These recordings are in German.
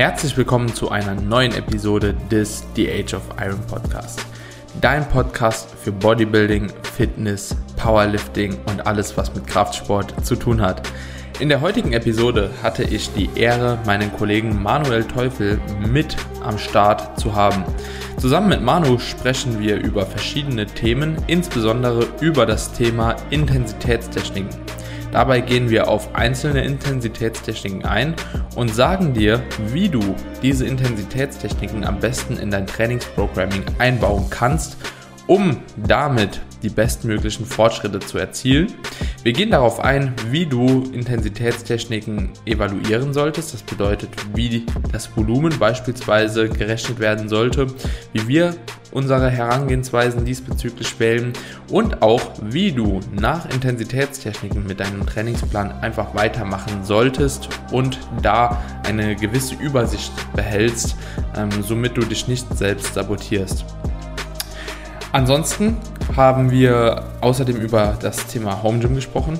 Herzlich willkommen zu einer neuen Episode des The Age of Iron Podcast. Dein Podcast für Bodybuilding, Fitness, Powerlifting und alles, was mit Kraftsport zu tun hat. In der heutigen Episode hatte ich die Ehre, meinen Kollegen Manuel Teufel mit am Start zu haben. Zusammen mit Manu sprechen wir über verschiedene Themen, insbesondere über das Thema Intensitätstechniken. Dabei gehen wir auf einzelne Intensitätstechniken ein und sagen dir, wie du diese Intensitätstechniken am besten in dein Trainingsprogramming einbauen kannst, um damit die bestmöglichen Fortschritte zu erzielen. Wir gehen darauf ein, wie du Intensitätstechniken evaluieren solltest. Das bedeutet, wie das Volumen beispielsweise gerechnet werden sollte, wie wir unsere Herangehensweisen diesbezüglich wählen und auch, wie du nach Intensitätstechniken mit deinem Trainingsplan einfach weitermachen solltest und da eine gewisse Übersicht behältst, ähm, somit du dich nicht selbst sabotierst. Ansonsten haben wir außerdem über das Thema Home Gym gesprochen.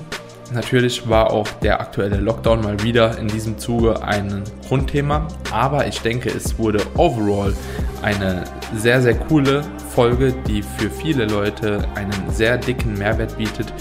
Natürlich war auch der aktuelle Lockdown mal wieder in diesem Zuge ein Grundthema, aber ich denke, es wurde overall eine sehr, sehr coole Folge, die für viele Leute einen sehr dicken Mehrwert bietet.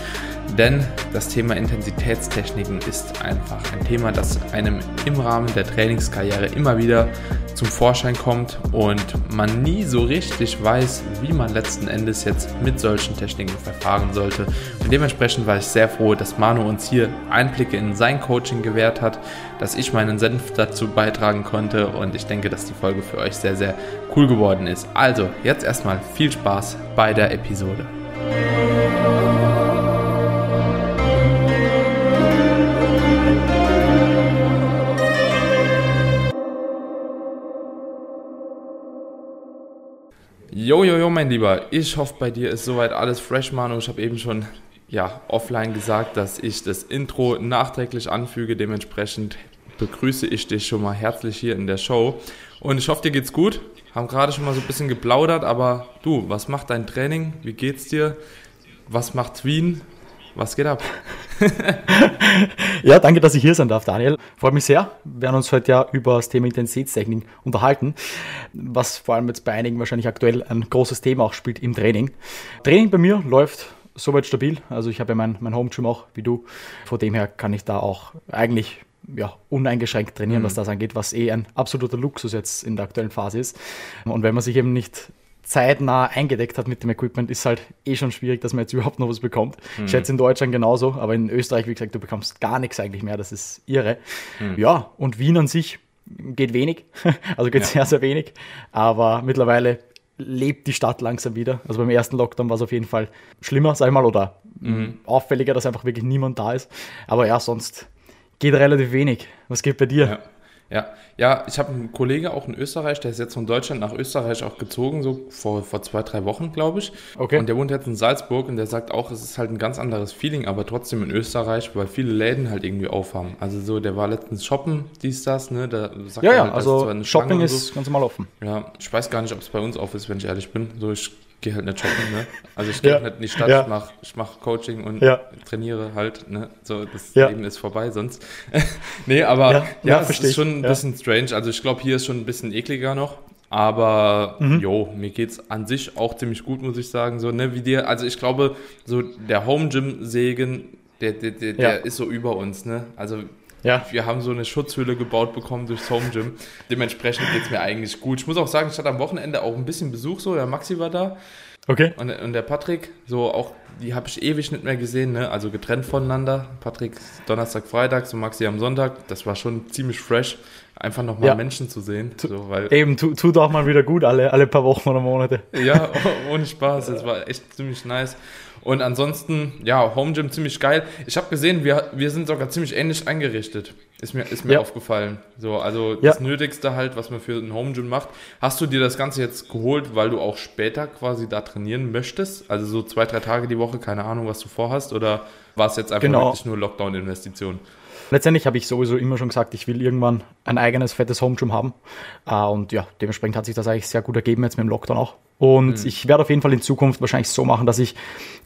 Denn das Thema Intensitätstechniken ist einfach ein Thema, das einem im Rahmen der Trainingskarriere immer wieder zum Vorschein kommt und man nie so richtig weiß, wie man letzten Endes jetzt mit solchen Techniken verfahren sollte. Und dementsprechend war ich sehr froh, dass Manu uns hier Einblicke in sein Coaching gewährt hat, dass ich meinen Senf dazu beitragen konnte und ich denke, dass die Folge für euch sehr, sehr cool geworden ist. Also, jetzt erstmal viel Spaß bei der Episode. Jo, jo, jo, mein Lieber. Ich hoffe, bei dir ist soweit alles fresh, Manu. Ich habe eben schon ja, offline gesagt, dass ich das Intro nachträglich anfüge. Dementsprechend begrüße ich dich schon mal herzlich hier in der Show. Und ich hoffe, dir geht's gut. Haben gerade schon mal so ein bisschen geplaudert, aber du, was macht dein Training? Wie geht's dir? Was macht Wien? Was geht ab? ja, danke, dass ich hier sein darf, Daniel. Freut mich sehr. Wir werden uns heute ja über das Thema Intensitätstechnik unterhalten, was vor allem jetzt bei einigen wahrscheinlich aktuell ein großes Thema auch spielt im Training. Training bei mir läuft soweit stabil. Also ich habe ja mein, mein Home Gym auch, wie du. Von dem her kann ich da auch eigentlich ja, uneingeschränkt trainieren, mhm. was das angeht, was eh ein absoluter Luxus jetzt in der aktuellen Phase ist. Und wenn man sich eben nicht zeitnah eingedeckt hat mit dem Equipment, ist halt eh schon schwierig, dass man jetzt überhaupt noch was bekommt. Mhm. Ich schätze in Deutschland genauso, aber in Österreich, wie gesagt, du bekommst gar nichts eigentlich mehr, das ist irre. Mhm. Ja, und Wien an sich geht wenig, also geht ja. sehr, sehr wenig, aber mittlerweile lebt die Stadt langsam wieder. Also beim ersten Lockdown war es auf jeden Fall schlimmer, sag ich mal, oder mhm. auffälliger, dass einfach wirklich niemand da ist. Aber ja, sonst geht relativ wenig. Was geht bei dir? Ja. Ja, ja, ich habe einen Kollege auch in Österreich, der ist jetzt von Deutschland nach Österreich auch gezogen, so vor, vor zwei, drei Wochen, glaube ich. Okay. Und der wohnt jetzt in Salzburg und der sagt auch, es ist halt ein ganz anderes Feeling, aber trotzdem in Österreich, weil viele Läden halt irgendwie aufhaben. Also so, der war letztens shoppen, dies, das, ne? Da sagt ja, ja, halt, also Shopping ist so. ganz normal offen. Ja, ich weiß gar nicht, ob es bei uns auf ist, wenn ich ehrlich bin. So, ich gehe halt nicht shoppen, ne? Also ich gehe ja. halt nicht in die Stadt, ja. ich mache ich mach Coaching und ja. trainiere halt, ne? So, das Leben ist vorbei sonst. nee, aber ja, es ist schon ein bisschen strange. Also ich glaube, hier ist schon ein bisschen ekliger noch. Aber mhm. jo, mir geht's an sich auch ziemlich gut, muss ich sagen. So, ne, wie dir, also ich glaube, so der Home Gym Segen, der, der, der, der ist so über uns, ne? Also ja. Wir haben so eine Schutzhülle gebaut bekommen durchs Home Gym. Dementsprechend geht es mir eigentlich gut. Ich muss auch sagen, ich hatte am Wochenende auch ein bisschen Besuch so. Der Maxi war da. Okay. Und, und der Patrick, so auch, die habe ich ewig nicht mehr gesehen, ne? Also getrennt voneinander. Patrick Donnerstag, Freitag, so Maxi am Sonntag. Das war schon ziemlich fresh, einfach nochmal ja. Menschen zu sehen. So, weil Eben, tut tu auch mal wieder gut, alle, alle paar Wochen oder Monate. Ja, ohne Spaß. Es war echt ziemlich nice. Und ansonsten, ja, Home Gym ziemlich geil. Ich habe gesehen, wir, wir sind sogar ziemlich ähnlich eingerichtet. Ist mir, ist mir ja. aufgefallen. So, also ja. das Nötigste halt, was man für ein Home Gym macht. Hast du dir das Ganze jetzt geholt, weil du auch später quasi da trainieren möchtest? Also so zwei, drei Tage die Woche, keine Ahnung, was du vorhast? Oder war es jetzt einfach genau. wirklich nur Lockdown-Investition? Letztendlich habe ich sowieso immer schon gesagt, ich will irgendwann ein eigenes fettes Home Gym haben. Äh, und ja, dementsprechend hat sich das eigentlich sehr gut ergeben jetzt mit dem Lockdown auch. Und mhm. ich werde auf jeden Fall in Zukunft wahrscheinlich so machen, dass ich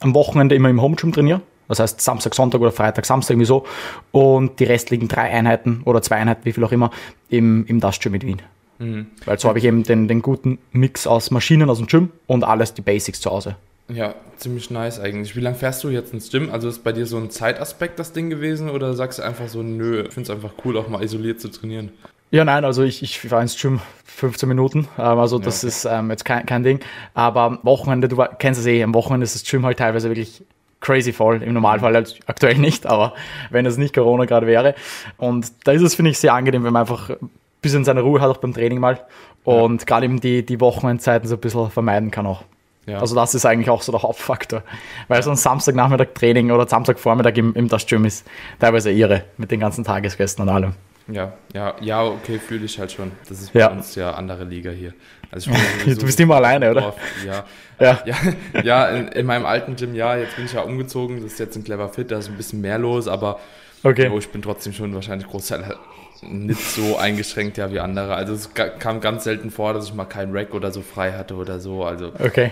am Wochenende immer im Home Gym trainiere. Das heißt Samstag, Sonntag oder Freitag, Samstag irgendwie so. Und die restlichen drei Einheiten oder zwei Einheiten, wie viel auch immer, im, im Dust Gym mit Wien. Mhm. Weil so habe ich eben den, den guten Mix aus Maschinen aus dem Gym und alles die Basics zu Hause. Ja, ziemlich nice eigentlich. Wie lange fährst du jetzt ins Gym? Also ist bei dir so ein Zeitaspekt das Ding gewesen oder sagst du einfach so, nö, ich finde es einfach cool, auch mal isoliert zu trainieren? Ja, nein, also ich, ich fahre ins Gym 15 Minuten, ähm, also das ja, ist ähm, jetzt kein, kein Ding. Aber am Wochenende, du kennst es eh, am Wochenende ist das Gym halt teilweise wirklich crazy voll. Im Normalfall halt aktuell nicht, aber wenn es nicht Corona gerade wäre. Und da ist es, finde ich, sehr angenehm, wenn man einfach ein bisschen seine Ruhe hat, auch beim Training mal. Und ja. gerade eben die, die Wochenendzeiten so ein bisschen vermeiden kann auch. Ja. Also das ist eigentlich auch so der Hauptfaktor. Weil so ein Samstagnachmittag Training oder Samstagvormittag im, im das Gym ist teilweise irre mit den ganzen Tagesgästen und allem. Ja, ja, ja, okay, fühle ich halt schon. Das ist bei ja. uns ja andere Liga hier. Also du bist immer alleine, oder? Ja, ja, ja, ja in, in, meinem alten Gym, ja, jetzt bin ich ja umgezogen, das ist jetzt ein Clever Fit, da ist ein bisschen mehr los, aber okay. oh, ich bin trotzdem schon wahrscheinlich Großteil nicht so eingeschränkt ja wie andere. Also es kam ganz selten vor, dass ich mal keinen Rack oder so frei hatte oder so. Also okay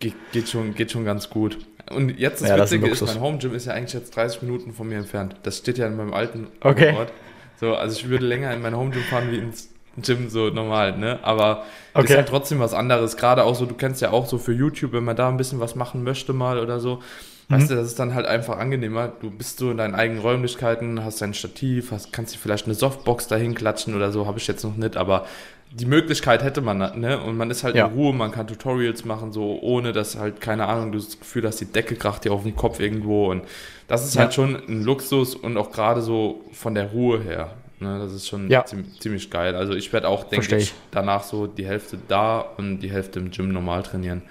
geht, geht, schon, geht schon ganz gut. Und jetzt das ja, Witzige das ist, ist, mein Home Gym ist ja eigentlich jetzt 30 Minuten von mir entfernt. Das steht ja in meinem alten okay. Ort. So, also ich würde länger in mein Home Gym fahren wie ins Gym so normal, ne? Aber okay. ist halt trotzdem was anderes. Gerade auch so, du kennst ja auch so für YouTube, wenn man da ein bisschen was machen möchte mal oder so. Mhm. Weißt du, das ist dann halt einfach angenehmer. Du bist so in deinen eigenen Räumlichkeiten, hast dein Stativ, hast, kannst dir vielleicht eine Softbox dahin klatschen oder so, habe ich jetzt noch nicht, aber die Möglichkeit hätte man, ne? Und man ist halt ja. in Ruhe, man kann Tutorials machen, so ohne dass halt, keine Ahnung, du das Gefühl hast, die Decke kracht dir auf den Kopf irgendwo. Und das ist ja. halt schon ein Luxus und auch gerade so von der Ruhe her. Ne? Das ist schon ja. ziemlich, ziemlich, geil. Also ich werde auch, denke ich, danach so die Hälfte da und die Hälfte im Gym normal trainieren.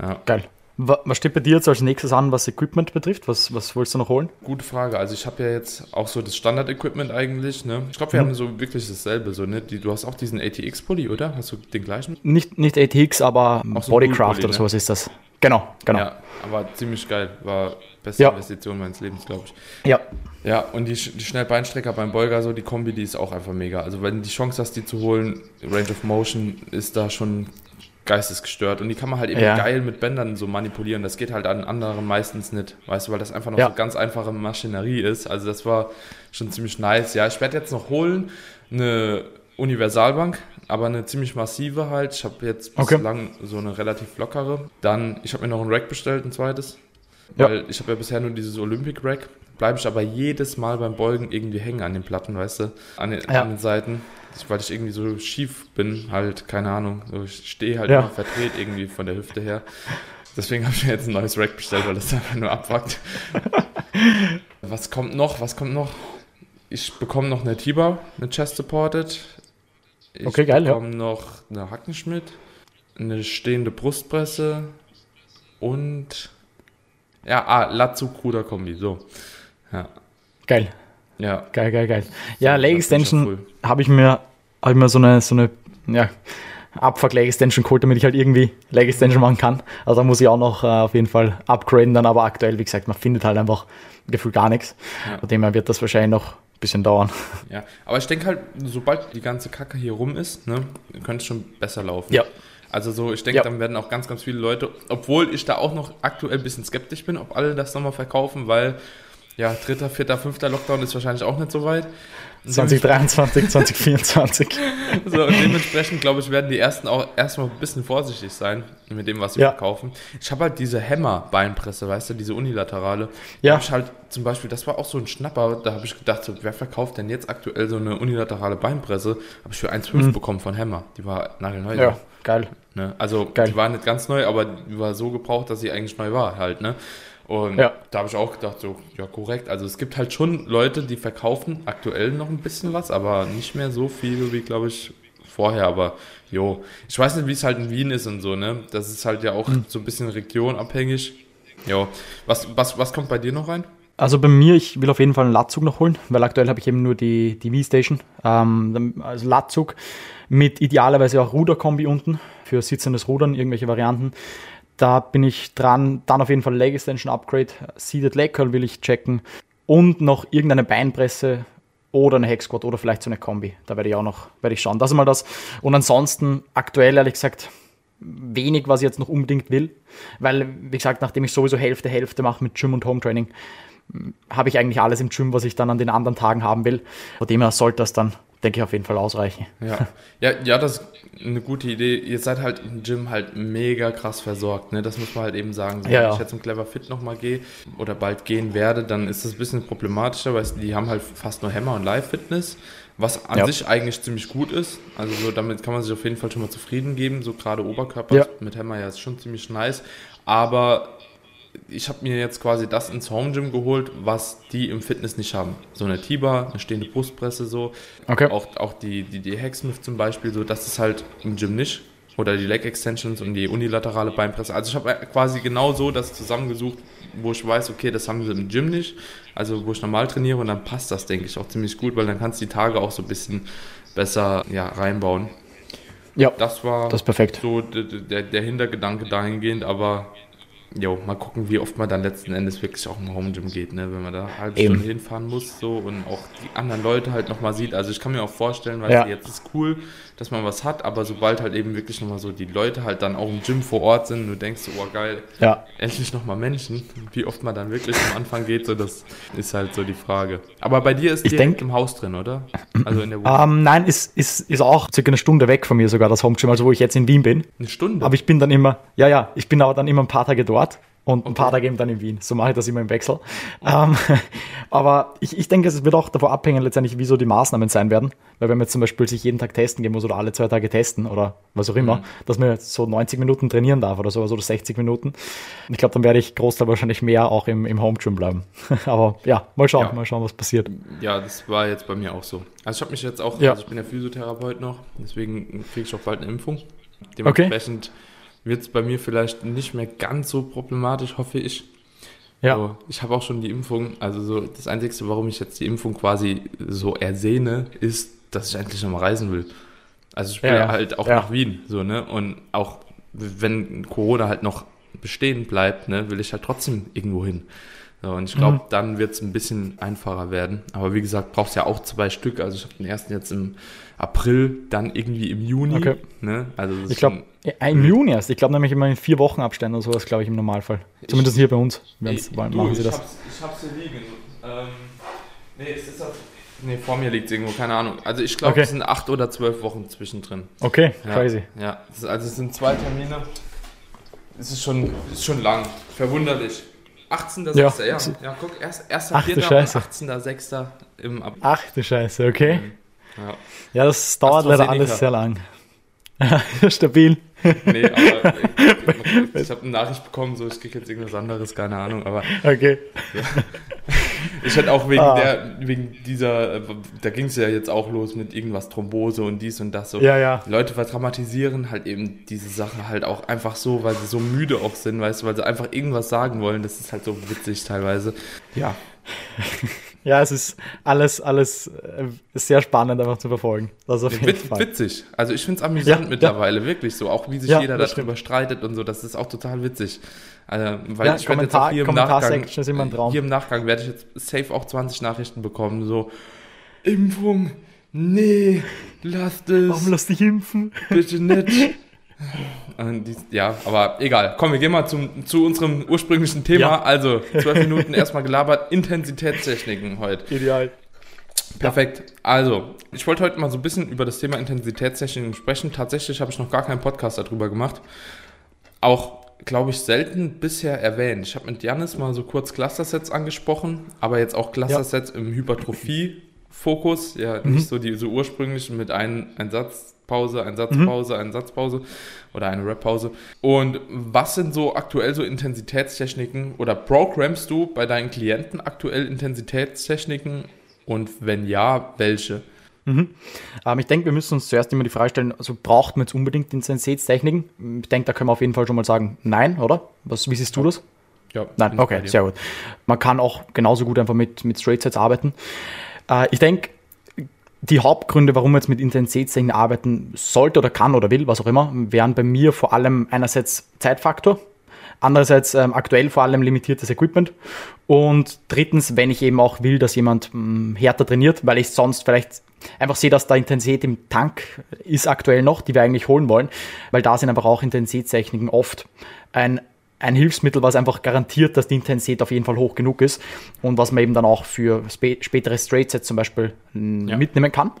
Ja. Geil. Was steht bei dir jetzt als nächstes an, was Equipment betrifft? Was, was willst du noch holen? Gute Frage. Also ich habe ja jetzt auch so das Standard-Equipment eigentlich. Ne? Ich glaube, wir mhm. haben so wirklich dasselbe. So, ne? Die, du hast auch diesen ATX-Pulli, oder? Hast du den gleichen? Nicht, nicht ATX, aber so Bodycraft oder ne? sowas ist das. Genau, genau. Ja, aber ziemlich geil. War beste ja. Investition meines Lebens, glaube ich. Ja. Ja, und die, die Schnellbeinstrecker beim Beuger, so die Kombi, die ist auch einfach mega. Also wenn du die Chance hast, die zu holen, Range of Motion ist da schon geistesgestört. Und die kann man halt eben ja. geil mit Bändern so manipulieren. Das geht halt an anderen meistens nicht, weißt du, weil das einfach noch ja. so ganz einfache Maschinerie ist. Also das war schon ziemlich nice. Ja, ich werde jetzt noch holen eine Universalbank, aber eine ziemlich massive halt. Ich habe jetzt okay. bislang so eine relativ lockere. Dann, ich habe mir noch ein Rack bestellt, ein zweites. Weil ja. ich habe ja bisher nur dieses Olympic Rack. Bleibe ich aber jedes Mal beim Beugen irgendwie hängen an den Platten, weißt du, an den, an den Seiten weil ich irgendwie so schief bin, halt, keine Ahnung. So, ich stehe halt ja. immer verdreht irgendwie von der Hüfte her. Deswegen habe ich mir jetzt ein neues Rack bestellt, weil das einfach nur abwackt. Was kommt noch? Was kommt noch? Ich bekomme noch eine T-Bar, eine Chest Supported. Ich okay, geil, bekomme ja. noch eine Hackenschmidt, eine stehende Brustpresse und ja, ah, Latzug Kombi, so. Ja. Geil. Ja. Geil, geil, geil. Ja, Leg Extension cool. habe ich mir, habe ich mir so eine, so eine, ja, Abfuck Leg Extension geholt, damit ich halt irgendwie Leg Extension machen kann. Also da muss ich auch noch äh, auf jeden Fall upgraden dann, aber aktuell, wie gesagt, man findet halt einfach gefühlt gar nichts. Ja. Von dem her wird das wahrscheinlich noch ein bisschen dauern. Ja, aber ich denke halt, sobald die ganze Kacke hier rum ist, ne, könnte es schon besser laufen. Ja. Also so, ich denke, ja. dann werden auch ganz, ganz viele Leute, obwohl ich da auch noch aktuell ein bisschen skeptisch bin, ob alle das nochmal verkaufen, weil ja, dritter, vierter, fünfter Lockdown ist wahrscheinlich auch nicht so weit. 2023, 2024. so, und dementsprechend, glaube ich, werden die ersten auch erstmal ein bisschen vorsichtig sein mit dem, was sie ja. verkaufen. Ich habe halt diese Hämmer-Beinpresse, weißt du, diese unilaterale. Ja. ich halt zum Beispiel, das war auch so ein Schnapper, da habe ich gedacht, so, wer verkauft denn jetzt aktuell so eine unilaterale Beinpresse? Habe ich für 1,5 mhm. bekommen von Hämmer. Die war nagelneu. Ja, geil. Ne? Also, geil. die war nicht ganz neu, aber die war so gebraucht, dass sie eigentlich neu war halt, ne? Und ja. da habe ich auch gedacht, so, ja, korrekt. Also es gibt halt schon Leute, die verkaufen aktuell noch ein bisschen was, aber nicht mehr so viel wie, glaube ich, vorher. Aber jo, ich weiß nicht, wie es halt in Wien ist und so, ne? Das ist halt ja auch hm. so ein bisschen regionabhängig. Jo, was, was, was kommt bei dir noch rein? Also bei mir, ich will auf jeden Fall einen Latzug noch holen, weil aktuell habe ich eben nur die, die V-Station. Ähm, also Latzug mit idealerweise auch Ruderkombi unten für sitzendes Rudern, irgendwelche Varianten. Da bin ich dran. Dann auf jeden Fall Leg Extension Upgrade. Seated Leg Curl will ich checken. Und noch irgendeine Beinpresse oder eine Hex Squat oder vielleicht so eine Kombi. Da werde ich auch noch, werde ich schauen. Das ist mal das. Und ansonsten aktuell, ehrlich gesagt, wenig, was ich jetzt noch unbedingt will, weil, wie gesagt, nachdem ich sowieso Hälfte, Hälfte mache mit Gym und Home Training, habe ich eigentlich alles im Gym, was ich dann an den anderen Tagen haben will. Von dem her sollte das dann, denke ich, auf jeden Fall ausreichen. Ja, ja, ja das ist eine gute Idee. Ihr seid halt im Gym halt mega krass versorgt, ne? Das muss man halt eben sagen. So, ja, wenn ja. ich jetzt im Clever Fit nochmal gehe oder bald gehen werde, dann ist das ein bisschen problematischer, weil die haben halt fast nur Hammer und Live-Fitness, was an Ja. sich eigentlich ziemlich gut ist. Also so, damit kann man sich auf jeden Fall schon mal zufrieden geben. So gerade Oberkörper mit Hammer ja ist schon ziemlich nice. Aber ich habe mir jetzt quasi das ins Home Gym geholt, was die im Fitness nicht haben. So eine T-Bar, eine stehende Brustpresse so. Okay. Auch, auch die, die, die Hacksmith zum Beispiel, so das ist halt im Gym nicht. Oder die Leg Extensions und die unilaterale Beinpresse. Also ich habe quasi genau so das zusammengesucht, wo ich weiß, okay, das haben sie im Gym nicht. Also wo ich normal trainiere und dann passt das, denke ich, auch ziemlich gut, weil dann kannst du die Tage auch so ein bisschen besser ja, reinbauen. Ja, Das war das perfekt. so der, der, der Hintergedanke dahingehend, aber jo, mal gucken, wie oft man dann letzten Endes wirklich auch im Home Gym geht, ne? wenn man da eine halbe Eben. Stunde hinfahren muss so und auch die anderen Leute halt nochmal sieht. Also ich kann mir auch vorstellen, weil Ja. jetzt ist cool, dass man was hat, aber sobald halt eben wirklich nochmal so die Leute halt dann auch im Gym vor Ort sind und du denkst so, oh geil, Ja, endlich nochmal Menschen, wie oft man dann wirklich am Anfang geht, so das ist halt so die Frage. Aber bei dir ist Ich direkt denk- im Haus drin, oder? Also in der Wohnung. ähm, nein, ist, ist, ist auch circa eine Stunde weg von mir sogar das Home Gym, also wo ich jetzt in Wien bin. Eine Stunde? Aber ich bin dann immer, ja, ja, ich bin aber dann immer ein paar Tage dort und ein paar Tage eben dann in Wien. So mache ich das immer im Wechsel. Ähm, aber ich, ich denke, es wird auch davon abhängen, letztendlich, wie so die Maßnahmen sein werden. Weil wenn man jetzt zum Beispiel sich jeden Tag testen gehen muss oder alle zwei Tage testen oder was auch immer, dass man jetzt so 90 Minuten trainieren darf oder sowas oder 60 Minuten. Und ich glaube, dann werde ich Großteil wahrscheinlich mehr auch im, im Home Gym bleiben. aber ja, mal schauen, Ja. mal schauen, was passiert. Ja, das war jetzt bei mir auch so. Also ich habe mich jetzt auch, Ja. also ich bin ja Physiotherapeut noch, deswegen kriege ich auch bald eine Impfung. Dementsprechend wird es bei mir vielleicht nicht mehr ganz so problematisch, hoffe ich. Ja, So, ich habe auch schon die Impfung, also so das Einzige, warum ich jetzt die Impfung quasi so ersehne, ist, dass ich endlich nochmal reisen will. Also ich will Ja, ja, ja. halt auch Ja. nach Wien, so, ne? Und auch wenn Corona halt noch bestehen bleibt, ne, will ich halt trotzdem irgendwo hin. So, und ich glaube, Mhm. dann wird es ein bisschen einfacher werden. Aber wie gesagt, brauchst ja auch zwei Stück. Also ich habe den ersten jetzt im April, dann irgendwie im Juni. Okay. Ne? Also ich glaube, schon- im Juni erst. Ich glaube nämlich immer in vier Wochen Abständen oder sowas, glaube ich, im Normalfall. Zumindest hier bei uns. Wenn's, Ey, machen du, sie ich das. Hab's, ich hab's hier liegen. Ähm, nee, es ist auf, nee, vor mir liegt irgendwo, keine Ahnung. Also ich glaube, Okay. es sind acht oder zwölf Wochen zwischendrin. Okay, Ja, crazy. Ja, also es sind zwei Termine. Es ist schon, es ist schon lang. Verwunderlich. 18.06. Ja. Ja. ja, guck, erst, Ach, 1.4. und Scheiße. 18.06. im April. Ach du Scheiße, okay. Ja. Ja, das dauert leider alles sehr lang. Stabil. Nee, aber ich, ich habe eine Nachricht bekommen, so ich krieg jetzt irgendwas anderes, keine Ahnung, aber Okay. ich hätte auch wegen Ah. der, wegen dieser, äh, da ging es ja jetzt auch los mit irgendwas Thrombose und dies und das so. Ja, ja. Leute vertraumatisieren halt eben diese Sache halt auch einfach so, weil sie so müde auch sind, weißt du, weil sie einfach irgendwas sagen wollen. Das ist halt so witzig teilweise. Ja. Ja, es ist alles, alles äh, sehr spannend einfach zu verfolgen. Das auf jeden Wit Fall. witzig. Also ich finde es amüsant Ja, mittlerweile, wirklich so. Auch wie sich Ja, jeder das darüber streitet und so, das ist auch total witzig. Also, weil Ja, ich werde jetzt auch hier im Nachgang, ist hier im Nachgang werde ich jetzt safe auch 20 Nachrichten bekommen, so Impfung, nee, lasst es, Warum lass dich impfen? bitte nicht. Dies- Ja, aber egal. Komm, wir gehen mal zum, zu unserem ursprünglichen Thema. Ja. Also, zwölf Minuten erstmal gelabert. Intensitätstechniken heute. Ideal. Perfekt. Also, ich wollte heute mal so ein bisschen über das Thema Intensitätstechniken sprechen. Tatsächlich habe ich noch gar keinen Podcast darüber gemacht. Auch, glaube ich, selten bisher erwähnt. Ich habe mit Janis mal so kurz Cluster-Sets angesprochen, aber jetzt auch Cluster-Sets im Hypertrophie-Fokus. Ja, nicht so die so ursprünglichen mit einem ein Satz, Pause, ein Satz, Pause, ein Satz, Pause oder eine Rap-Pause. Und was sind so aktuell so Intensitätstechniken oder programmst du bei deinen Klienten aktuell Intensitätstechniken und wenn ja, welche? Ähm, ich denke, wir müssen uns zuerst immer die Frage stellen, also braucht man jetzt unbedingt Intensitätstechniken? Ich denke, da können wir auf jeden Fall schon mal sagen, nein, oder? Was, wie siehst du das? Ja, Nein, okay, sehr gut. Man kann auch genauso gut einfach mit, mit Straight Sets arbeiten. Äh, ich denke, die Hauptgründe, warum man jetzt mit Intensitätstechniken arbeiten sollte oder kann oder will, was auch immer, wären bei mir vor allem einerseits Zeitfaktor, andererseits ähm, aktuell vor allem limitiertes Equipment und drittens, wenn ich eben auch will, dass jemand mh, härter trainiert, weil ich sonst vielleicht einfach sehe, dass da Intensität im Tank ist aktuell noch, die wir eigentlich holen wollen, weil da sind einfach auch Intensitätstechniken oft ein, ein Hilfsmittel, was einfach garantiert, dass die Intensität auf jeden Fall hoch genug ist und was man eben dann auch für spä spätere Straight Sets zum Beispiel ja. mitnehmen kann.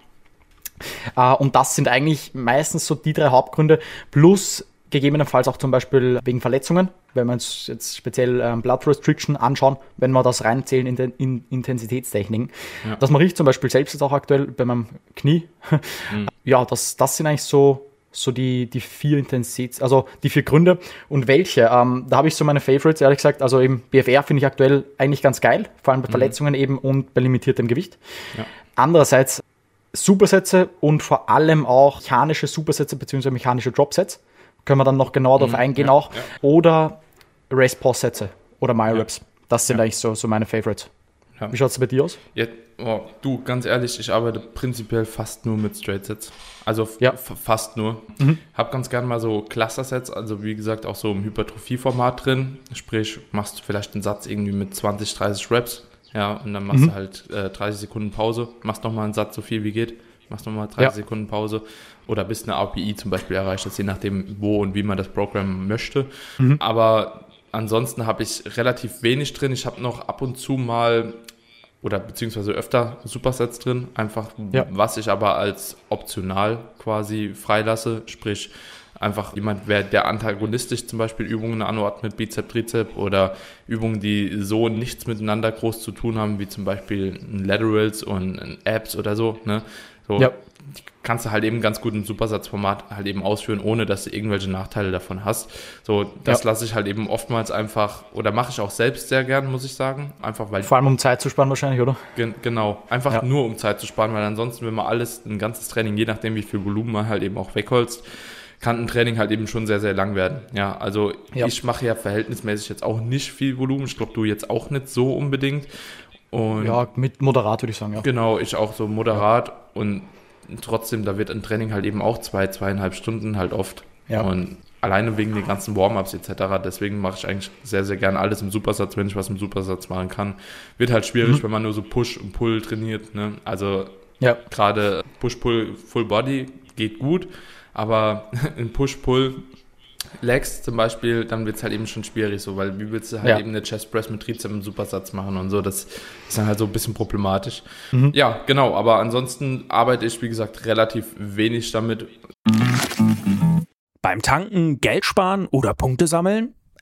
Uh, und das sind eigentlich meistens so die drei Hauptgründe, plus gegebenenfalls auch zum Beispiel wegen Verletzungen, wenn wir uns jetzt speziell ähm, Blood Restriction anschauen, wenn wir das reinzählen in den in Intensitätstechniken. Ja. Das mache ich zum Beispiel selbst jetzt auch aktuell bei meinem Knie. Mhm. Ja, das, das sind eigentlich so, so die, die vier Intensitäts-, also die vier Gründe. Und welche? Ähm, da habe ich so meine Favorites, ehrlich gesagt. Also eben BFR finde ich aktuell eigentlich ganz geil, vor allem bei mhm. Verletzungen eben und bei limitiertem Gewicht. Ja. Andererseits Supersätze und vor allem auch mechanische Supersätze bzw. mechanische Dropsets. Können wir dann noch genauer darauf mhm, eingehen ja, auch. Ja. Oder Race-Pause-Sätze oder My-Raps. Ja. Das sind eigentlich so, so meine Favorites. Wie schaut es bei dir aus? Ja, oh, du, ganz ehrlich, ich arbeite prinzipiell fast nur mit Straight-Sets. Also ja. fast nur. Mhm. Hab ganz gern mal so Cluster-Sets, also wie gesagt auch so im Hypertrophie-Format drin. Sprich, machst du vielleicht einen Satz irgendwie mit 20, 30 Reps. Ja, und dann machst mhm. du halt äh, 30 Sekunden Pause, machst nochmal einen Satz so viel wie geht, machst nochmal 30 ja. Sekunden Pause oder bis eine API zum Beispiel erreicht ist, je nachdem, wo und wie man das Programm möchte. Mhm. Aber ansonsten habe ich relativ wenig drin. Ich habe noch ab und zu mal oder beziehungsweise öfter Supersets drin, einfach ja. was ich aber als optional quasi freilasse, sprich einfach jemand, wer der antagonistisch zum Beispiel Übungen anordnet Bizep, Trizep oder Übungen, die so nichts miteinander groß zu tun haben, wie zum Beispiel Laterals und Abs oder so, ne? So, ja kannst du halt eben ganz gut im Supersatzformat halt eben ausführen, ohne dass du irgendwelche Nachteile davon hast. So, das ja. lasse ich halt eben oftmals einfach, oder mache ich auch selbst sehr gern, muss ich sagen. Einfach weil. Vor allem um Zeit zu sparen wahrscheinlich, oder? Gen genau. Einfach ja. nur um Zeit zu sparen, weil ansonsten, wenn man alles, ein ganzes Training, je nachdem wie viel Volumen man halt eben auch wegholzt, kann ein Training halt eben schon sehr, sehr lang werden. Ja, also ja. ich mache ja verhältnismäßig jetzt auch nicht viel Volumen. Ich glaube, du jetzt auch nicht so unbedingt. Und ja, mit moderat würde ich sagen, ja. Genau, ich auch so moderat und trotzdem, da wird ein Training halt eben auch zwei, zweieinhalb Stunden halt oft. Ja. Und alleine wegen den ganzen Warm-ups etc. Deswegen mache ich eigentlich sehr, sehr gerne alles im Supersatz, wenn ich was im Supersatz machen kann. Wird halt schwierig, mhm. wenn man nur so Push und Pull trainiert. Ne? Also ja. gerade Push-Pull Full Body geht gut, aber in Push-Pull Legs zum Beispiel, dann wird es halt eben schon schwierig, so, weil wie willst du halt ja. eben eine Chest Press mit Trizep im Supersatz machen und so, das ist dann halt so ein bisschen problematisch. Mhm. Ja, genau, aber ansonsten arbeite ich, wie gesagt, relativ wenig damit. Beim Tanken Geld sparen oder Punkte sammeln?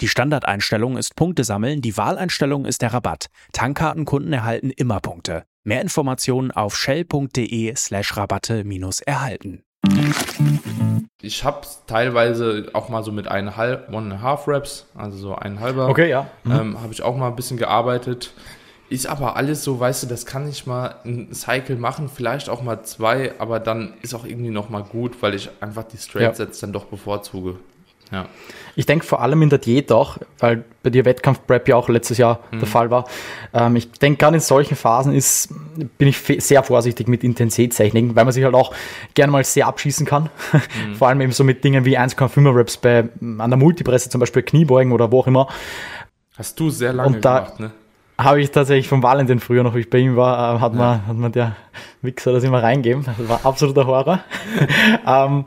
Die Standardeinstellung ist Punkte sammeln, die Wahleinstellung ist der Rabatt. Tankkartenkunden erhalten immer Punkte. Mehr Informationen auf shell.de slash Rabatte minus erhalten. Ich habe teilweise auch mal so mit eineinhalb, one and a half Reps, also so ein halber. Okay, ja. Mhm. Ähm, habe ich auch mal ein bisschen gearbeitet. Ist aber alles so, weißt du, das kann ich mal ein Cycle machen, vielleicht auch mal zwei, aber dann ist auch irgendwie noch mal gut, weil ich einfach die Straight Sets ja. dann doch bevorzuge. Ja. Ich denke vor allem in der Diät auch, weil bei dir Wettkampf-Prep ja auch letztes Jahr mhm. der Fall war. Ähm, ich denke, gerade in solchen Phasen ist, bin ich sehr vorsichtig mit Intensitätstechniken, weil man sich halt auch gerne mal sehr abschießen kann. Mhm. vor allem eben so mit Dingen wie 1,5er Reps bei, an der Multipresse, zum Beispiel Kniebeugen oder wo auch immer. Hast du sehr lange Und da, gemacht, ne? habe ich tatsächlich vom Valentin früher noch, wie ich bei ihm war, äh, hat, ja. man, hat man der Wichser das immer reingeben. Das war absoluter Horror. ähm,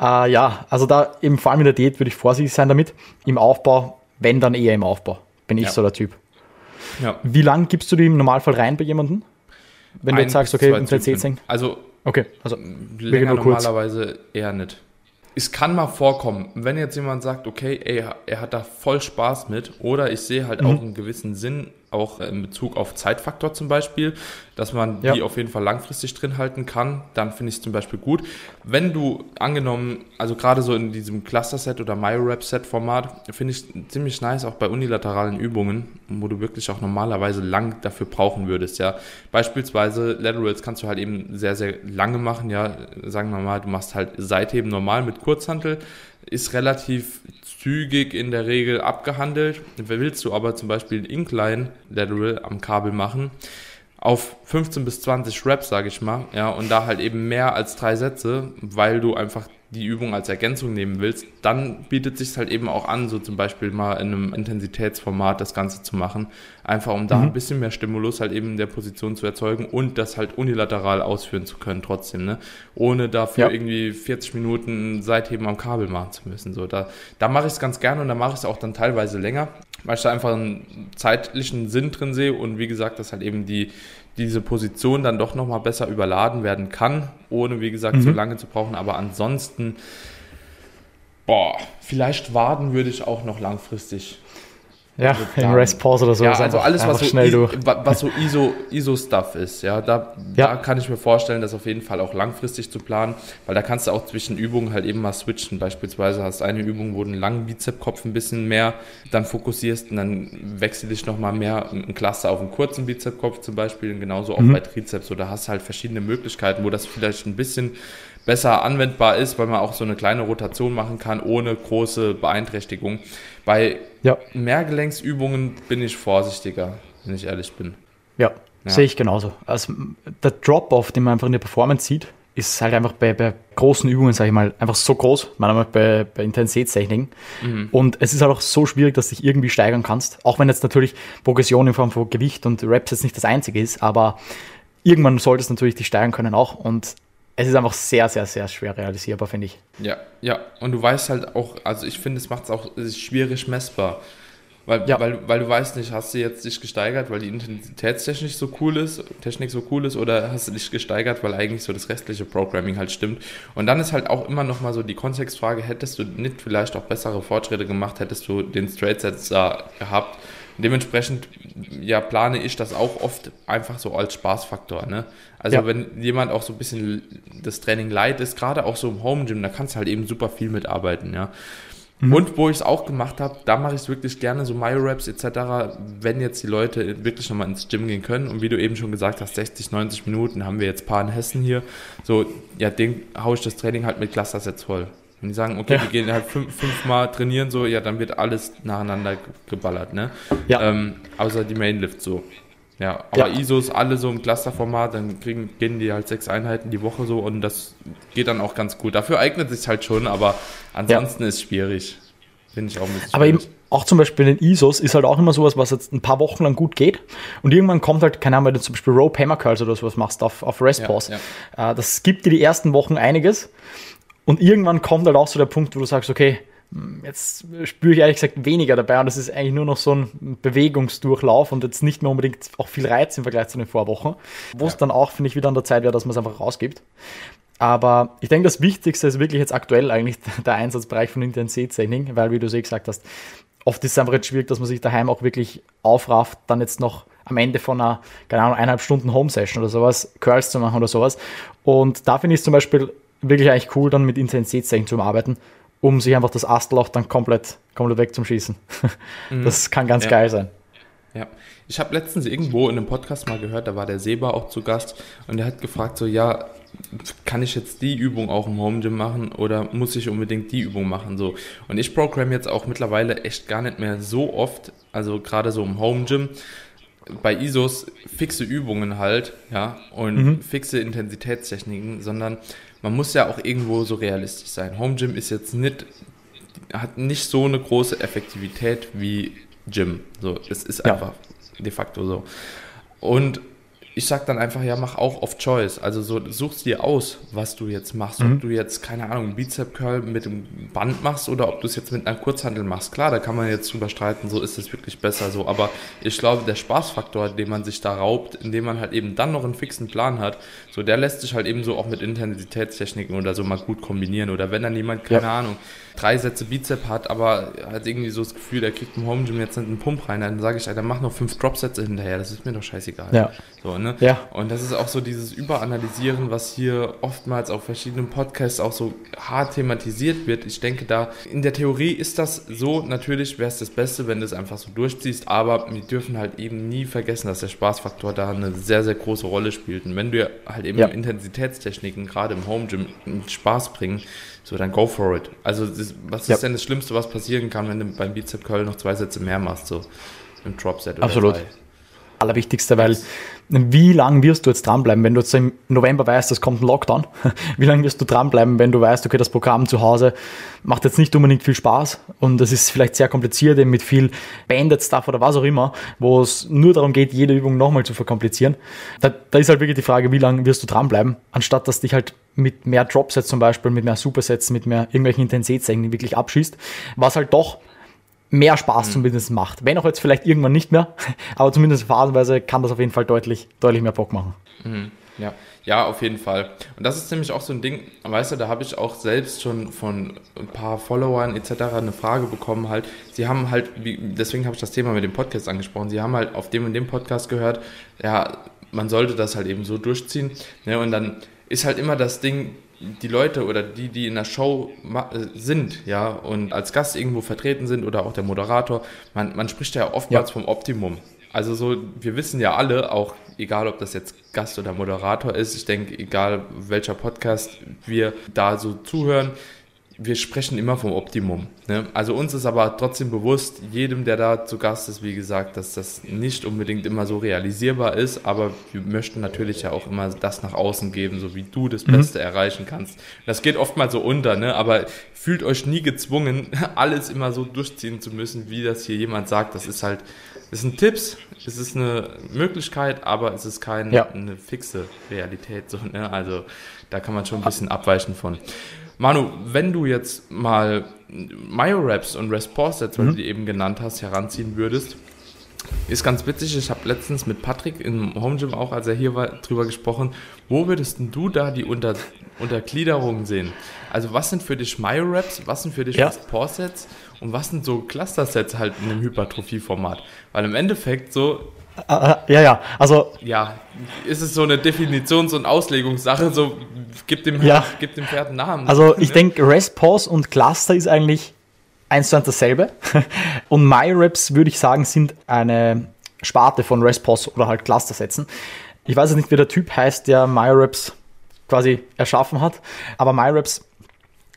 äh, ja, also da im Fall mit der Diät würde ich vorsichtig sein damit. Im Aufbau, wenn dann eher im Aufbau. Bin ich ja. so der Typ. Ja. Wie lang gibst du die im Normalfall rein bei jemandem? Wenn Ein du jetzt sagst, okay, im Intensität Also, okay, also länger normalerweise eher nicht es kann mal vorkommen, wenn jetzt jemand sagt, okay, ey, er hat da voll Spaß mit, oder ich sehe halt mhm. auch einen gewissen Sinn, auch in Bezug auf Zeitfaktor zum Beispiel, dass man ja. die auf jeden Fall langfristig drin halten kann, dann finde ich es zum Beispiel gut. Wenn du angenommen, also gerade so in diesem Cluster-Set oder MyRap-Set-Format, finde ich ziemlich nice, auch bei unilateralen Übungen, wo du wirklich auch normalerweise lang dafür brauchen würdest, ja. Beispielsweise Laterals kannst du halt eben sehr, sehr lange machen, ja. Sagen wir mal, du machst halt Seitheben normal mit Kurzhantel, ist relativ zügig in der Regel abgehandelt. Willst du aber zum Beispiel Incline Lateral am Kabel machen, auf 15 bis 20 Reps, sage ich mal, ja, und da halt eben mehr als drei Sätze, weil du einfach die Übung als Ergänzung nehmen willst, dann bietet sich halt eben auch an, so zum Beispiel mal in einem Intensitätsformat das Ganze zu machen, einfach um da mhm. ein bisschen mehr Stimulus halt eben in der Position zu erzeugen und das halt unilateral ausführen zu können trotzdem, ne? ohne dafür ja. irgendwie 40 Minuten Seitheben am Kabel machen zu müssen. So, da, da mache ich es ganz gerne und da mache ich es auch dann teilweise länger, weil ich da einfach einen zeitlichen Sinn drin sehe und wie gesagt, dass halt eben die, diese Position dann doch nochmal besser überladen werden kann, ohne, wie gesagt, mhm. so lange zu brauchen. Aber ansonsten, boah, vielleicht Waden würde ich auch noch langfristig ja, also im Rest-Pause oder so. Ja, also alles, was so, schnell durch. was so ISO, ISO-Stuff ist, ja da, ja, da kann ich mir vorstellen, das auf jeden Fall auch langfristig zu planen, weil da kannst du auch zwischen Übungen halt eben mal switchen. Beispielsweise hast du eine Übung, wo du einen langen Bizepskopf ein bisschen mehr dann fokussierst und dann wechsel ich nochmal mehr ein Cluster auf einen kurzen Bizepskopf zum Beispiel und genauso auch mhm. bei Trizeps. Oder hast halt verschiedene Möglichkeiten, wo das vielleicht ein bisschen besser anwendbar ist, weil man auch so eine kleine Rotation machen kann, ohne große Beeinträchtigung. Bei ja. Mehrgelenksübungen bin ich vorsichtiger, wenn ich ehrlich bin. Ja, ja. sehe ich genauso. Also der Drop-off, den man einfach in der Performance sieht, ist halt einfach bei, bei großen Übungen, sage ich mal, einfach so groß, manchmal bei, bei Intensitätstechniken. Mhm. Und es ist halt auch so schwierig, dass du dich irgendwie steigern kannst. Auch wenn jetzt natürlich Progression in Form von Gewicht und Reps jetzt nicht das einzige ist, aber irgendwann solltest du natürlich dich steigern können auch. Und es ist einfach sehr, sehr, sehr schwer realisierbar, finde ich. Ja, ja. Und du weißt halt auch, also ich finde, es macht es auch schwierig messbar. Weil, ja. weil, weil du weißt nicht, hast du jetzt dich gesteigert, weil die Intensitätstechnik so cool ist, Technik so cool ist, oder hast du dich gesteigert, weil eigentlich so das restliche Programming halt stimmt. Und dann ist halt auch immer noch mal so die Kontextfrage, hättest du nicht vielleicht auch bessere Fortschritte gemacht, hättest du den Straight Sets da gehabt. Dementsprechend ja, plane ich das auch oft einfach so als Spaßfaktor. Ne? Also ja. wenn jemand auch so ein bisschen das Training leid ist, gerade auch so im Home Gym, da kannst du halt eben super viel mitarbeiten, ja. Mhm. Und wo ich es auch gemacht habe, da mache ich es wirklich gerne, so Myo-Raps etc., wenn jetzt die Leute wirklich nochmal ins Gym gehen können. Und wie du eben schon gesagt hast, 60, 90 Minuten haben wir jetzt ein paar in Hessen hier. So, ja, den haue ich das Training halt mit Clustersets voll. Wenn die sagen, okay, ja. wir gehen halt fünf, fünfmal trainieren, so, ja, dann wird alles nacheinander geballert, ne? Ja. Ähm, außer die Mainlift so. Ja, aber ja. ISOs alle so im Clusterformat, dann kriegen, gehen die halt sechs Einheiten die Woche so und das geht dann auch ganz gut. Dafür eignet es sich halt schon, aber ansonsten ja. ist es schwierig. Finde ich auch ein bisschen Aber schwierig. eben auch zum Beispiel in ISOs ist halt auch immer sowas, was jetzt ein paar Wochen lang gut geht und irgendwann kommt halt, keine Ahnung, wenn du zum Beispiel Rope Hammer Curls oder sowas machst auf, auf Rest Pause. Ja, ja. Äh, das gibt dir die ersten Wochen einiges und irgendwann kommt halt auch so der Punkt, wo du sagst, okay, Jetzt spüre ich ehrlich gesagt weniger dabei und es ist eigentlich nur noch so ein Bewegungsdurchlauf und jetzt nicht mehr unbedingt auch viel Reiz im Vergleich zu den Vorwochen, wo ja. es dann auch, finde ich, wieder an der Zeit wäre, dass man es einfach rausgibt. Aber ich denke, das Wichtigste ist wirklich jetzt aktuell eigentlich der Einsatzbereich von Intensitätstraining, weil, wie du es eh gesagt hast, oft ist es einfach jetzt schwierig, dass man sich daheim auch wirklich aufrafft, dann jetzt noch am Ende von einer, keine Ahnung, eineinhalb Stunden Home-Session oder sowas, Curls zu machen oder sowas. Und da finde ich es zum Beispiel wirklich eigentlich cool, dann mit Intensitätstraining zu arbeiten, um sich einfach das Astloch dann komplett, komplett wegzuschießen. Mhm. Das kann ganz ja. geil sein. Ja, ich habe letztens irgendwo in einem Podcast mal gehört, da war der Seba auch zu Gast und der hat gefragt so, ja, kann ich jetzt die Übung auch im Home Gym machen oder muss ich unbedingt die Übung machen so? Und ich programme jetzt auch mittlerweile echt gar nicht mehr so oft, also gerade so im Home Gym, bei ISOs fixe Übungen halt, ja, und mhm. fixe Intensitätstechniken, sondern man muss ja auch irgendwo so realistisch sein. Home Gym ist jetzt nicht, hat nicht so eine große Effektivität wie Gym. So, es ist ja. einfach de facto so. Und ich sag dann einfach, ja, mach auch off Choice. Also so suchst dir aus, was du jetzt machst. Mhm. Ob du jetzt, keine Ahnung, Bizep Curl mit dem Band machst oder ob du es jetzt mit einer Kurzhandel machst. Klar, da kann man jetzt drüber streiten, so ist es wirklich besser so. Aber ich glaube, der Spaßfaktor, den man sich da raubt, indem man halt eben dann noch einen fixen Plan hat, so der lässt sich halt eben so auch mit Intensitätstechniken oder so mal gut kombinieren. Oder wenn dann jemand, keine ja. Ahnung, drei Sätze Bizep hat, aber hat irgendwie so das Gefühl, der kriegt im Home Gym jetzt einen Pump rein, dann sage ich, dann mach noch fünf Drop-Sätze hinterher. Das ist mir doch scheißegal. Ja. So, ne? Ne? Ja. Und das ist auch so dieses Überanalysieren, was hier oftmals auf verschiedenen Podcasts auch so hart thematisiert wird. Ich denke da, in der Theorie ist das so, natürlich wäre es das Beste, wenn du es einfach so durchziehst, aber wir dürfen halt eben nie vergessen, dass der Spaßfaktor da eine sehr, sehr große Rolle spielt. Und wenn du halt eben ja. Intensitätstechniken gerade im Home Gym Spaß bringen, so dann go for it. Also das, was ist denn das Schlimmste, was passieren kann, wenn du beim Bizep Curl noch zwei Sätze mehr machst, so im Drop Set oder Absolut. Drei. Allerwichtigste, weil wie lange wirst du jetzt dranbleiben, wenn du jetzt im November weißt, es kommt ein Lockdown? Wie lange wirst du dranbleiben, wenn du weißt, okay, das Programm zu Hause macht jetzt nicht unbedingt viel Spaß und es ist vielleicht sehr kompliziert, eben mit viel Banded Stuff oder was auch immer, wo es nur darum geht, jede Übung nochmal zu verkomplizieren. Da, da ist halt wirklich die Frage, wie lange wirst du dranbleiben, anstatt dass dich halt mit mehr Dropsets zum Beispiel, mit mehr Supersets, mit mehr irgendwelchen Intensitätstechniken wirklich abschießt, was halt doch mehr Spaß mhm. zumindest macht. Wenn auch jetzt vielleicht irgendwann nicht mehr, aber zumindest phasenweise kann das auf jeden Fall deutlich, deutlich mehr Bock machen. Mhm. Ja. ja, auf jeden Fall. Und das ist nämlich auch so ein Ding, weißt du, da habe ich auch selbst schon von ein paar Followern etc. eine Frage bekommen, halt, sie haben halt, wie, deswegen habe ich das Thema mit dem Podcast angesprochen, sie haben halt auf dem und dem Podcast gehört, ja, man sollte das halt eben so durchziehen. Ne, und dann ist halt immer das Ding, die Leute oder die, die in der Show sind, ja, und als Gast irgendwo vertreten sind oder auch der Moderator, man, man spricht ja oftmals ja. vom Optimum. Also so, wir wissen ja alle, auch egal ob das jetzt Gast oder Moderator ist, ich denke, egal welcher Podcast wir da so zuhören, wir sprechen immer vom Optimum. Ne? Also uns ist aber trotzdem bewusst, jedem, der da zu Gast ist, wie gesagt, dass das nicht unbedingt immer so realisierbar ist, aber wir möchten natürlich ja auch immer das nach außen geben, so wie du das mhm. Beste erreichen kannst. Das geht oftmals so unter, ne? aber fühlt euch nie gezwungen, alles immer so durchziehen zu müssen, wie das hier jemand sagt. Das ist halt, das sind Tipps, es ist eine Möglichkeit, aber es ist keine ja. fixe Realität. So, ne? Also da kann man schon ein bisschen abweichen von. Manu, wenn du jetzt mal Myoraps und Response-Sets, mhm. weil du die eben genannt hast, heranziehen würdest, ist ganz witzig. Ich habe letztens mit Patrick im Home Gym auch, als er hier war, drüber gesprochen. Wo würdest du da die Unter Untergliederungen sehen? Also, was sind für dich Myoraps? Was sind für dich ja. Response-Sets? Und was sind so Cluster-Sets halt in einem Hypertrophie-Format? Weil im Endeffekt so ja, ja, also. Ja, ist es so eine Definitions- und Auslegungssache, so gibt dem, ja. gibt dem Pferd einen Namen. Also ich denke, Rest, Pause und Cluster ist eigentlich eins zu eins dasselbe. Und MyReps, würde ich sagen, sind eine Sparte von Rest, Pause oder halt Cluster-Sätzen. Ich weiß jetzt nicht, wie der Typ heißt, der MyReps quasi erschaffen hat, aber MyReps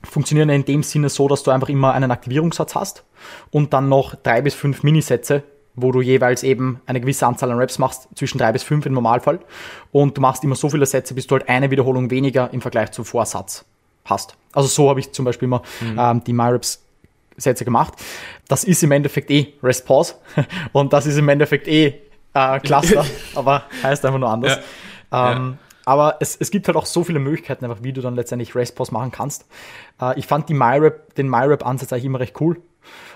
funktionieren in dem Sinne so, dass du einfach immer einen Aktivierungssatz hast und dann noch drei bis fünf Minisätze wo du jeweils eben eine gewisse Anzahl an Reps machst, zwischen drei bis fünf im Normalfall. Und du machst immer so viele Sätze, bis du halt eine Wiederholung weniger im Vergleich zum Vorsatz hast. Also so habe ich zum Beispiel immer mhm. ähm, die MyReps Sätze gemacht. Das ist im Endeffekt eh Rest Pause und das ist im Endeffekt eh äh, Cluster, aber heißt einfach nur anders. Ja. Ähm, ja. Aber es, es gibt halt auch so viele Möglichkeiten, einfach wie du dann letztendlich Rest Pause machen kannst. Äh, ich fand die MyRep, den MyRep-Ansatz eigentlich immer recht cool.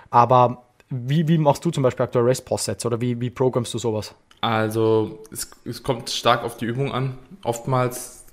Aber wie, wie machst du zum Beispiel aktuell REST-POS-Sets oder wie, wie programmst du sowas? Also es, es kommt stark auf die Übung an. Oftmals,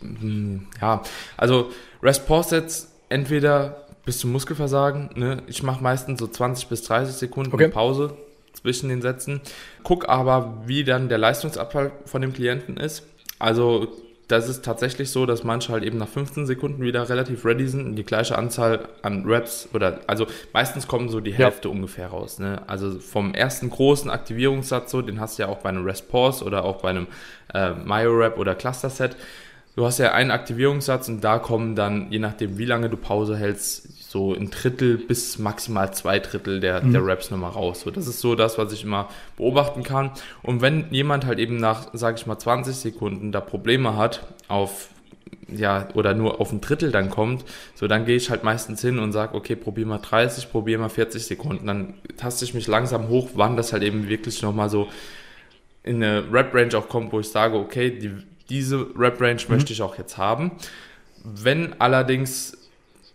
hm, ja, also REST-POS-Sets entweder bis zum Muskelversagen. Ne? Ich mache meistens so 20 bis 30 Sekunden okay. Pause zwischen den Sätzen. Guck aber, wie dann der Leistungsabfall von dem Klienten ist. Also das ist tatsächlich so, dass manche halt eben nach 15 Sekunden wieder relativ ready sind und die gleiche Anzahl an Reps oder also meistens kommen so die Hälfte ja. ungefähr raus. Ne? Also vom ersten großen Aktivierungssatz so, den hast du ja auch bei einem Rest Pause oder auch bei einem äh, Myo-Rep oder Cluster Set. Du hast ja einen Aktivierungssatz und da kommen dann, je nachdem wie lange du Pause hältst, so ein Drittel bis maximal zwei Drittel der, mhm. der Raps nochmal raus. So, das ist so das, was ich immer beobachten kann. Und wenn jemand halt eben nach, sage ich mal, 20 Sekunden da Probleme hat, auf ja, oder nur auf ein Drittel dann kommt, so dann gehe ich halt meistens hin und sage, okay, probier mal 30, probier mal 40 Sekunden. Dann taste ich mich langsam hoch, wann das halt eben wirklich nochmal so in eine Rap-Range auch kommt, wo ich sage, okay, die, diese Rap-Range mhm. möchte ich auch jetzt haben. Wenn allerdings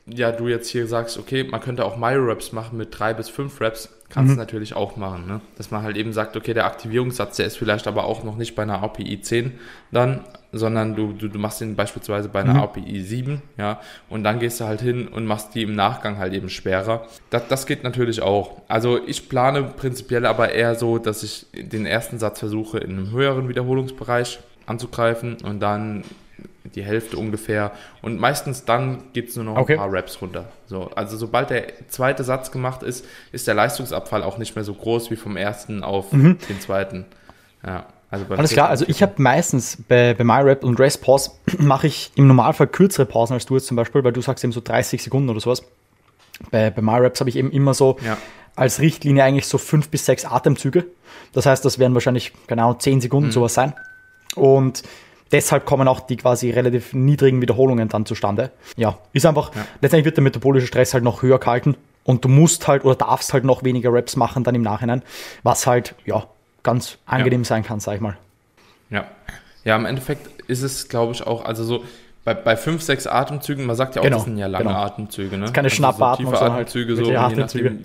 ja, du jetzt hier sagst, okay, man könnte auch My-Raps machen mit drei bis fünf Raps, kannst du mhm. natürlich auch machen. Ne? Dass man halt eben sagt, okay, der Aktivierungssatz, der ist vielleicht aber auch noch nicht bei einer API 10 dann, sondern du, du, du machst ihn beispielsweise bei einer mhm. API 7, ja, und dann gehst du halt hin und machst die im Nachgang halt eben schwerer. Das, das geht natürlich auch. Also ich plane prinzipiell aber eher so, dass ich den ersten Satz versuche in einem höheren Wiederholungsbereich anzugreifen und dann die Hälfte ungefähr. Und meistens dann geht es nur noch okay. ein paar Raps runter. So, also sobald der zweite Satz gemacht ist, ist der Leistungsabfall auch nicht mehr so groß wie vom ersten auf mhm. den zweiten. Ja. Also Alles klar, also ich habe meistens bei, bei MyRap und Rest Pause mache ich im Normalfall kürzere Pausen als du jetzt zum Beispiel, weil du sagst eben so 30 Sekunden oder sowas. Bei, bei MyRaps habe ich eben immer so ja. als Richtlinie eigentlich so fünf bis sechs Atemzüge. Das heißt, das werden wahrscheinlich genau zehn Sekunden mhm. sowas sein. Und deshalb kommen auch die quasi relativ niedrigen Wiederholungen dann zustande. Ja, ist einfach, ja. letztendlich wird der metabolische Stress halt noch höher gehalten und du musst halt oder darfst halt noch weniger Reps machen dann im Nachhinein, was halt, ja, ganz angenehm ja. sein kann, sag ich mal. Ja. Ja, im Endeffekt ist es, glaube ich, auch, also so, bei, bei fünf, sechs Atemzügen, man sagt ja auch, genau, das sind ja lange genau. Atemzüge, ne? Keine also Schnappatmung, so tiefe Atemzüge, halt so, Atemzüge.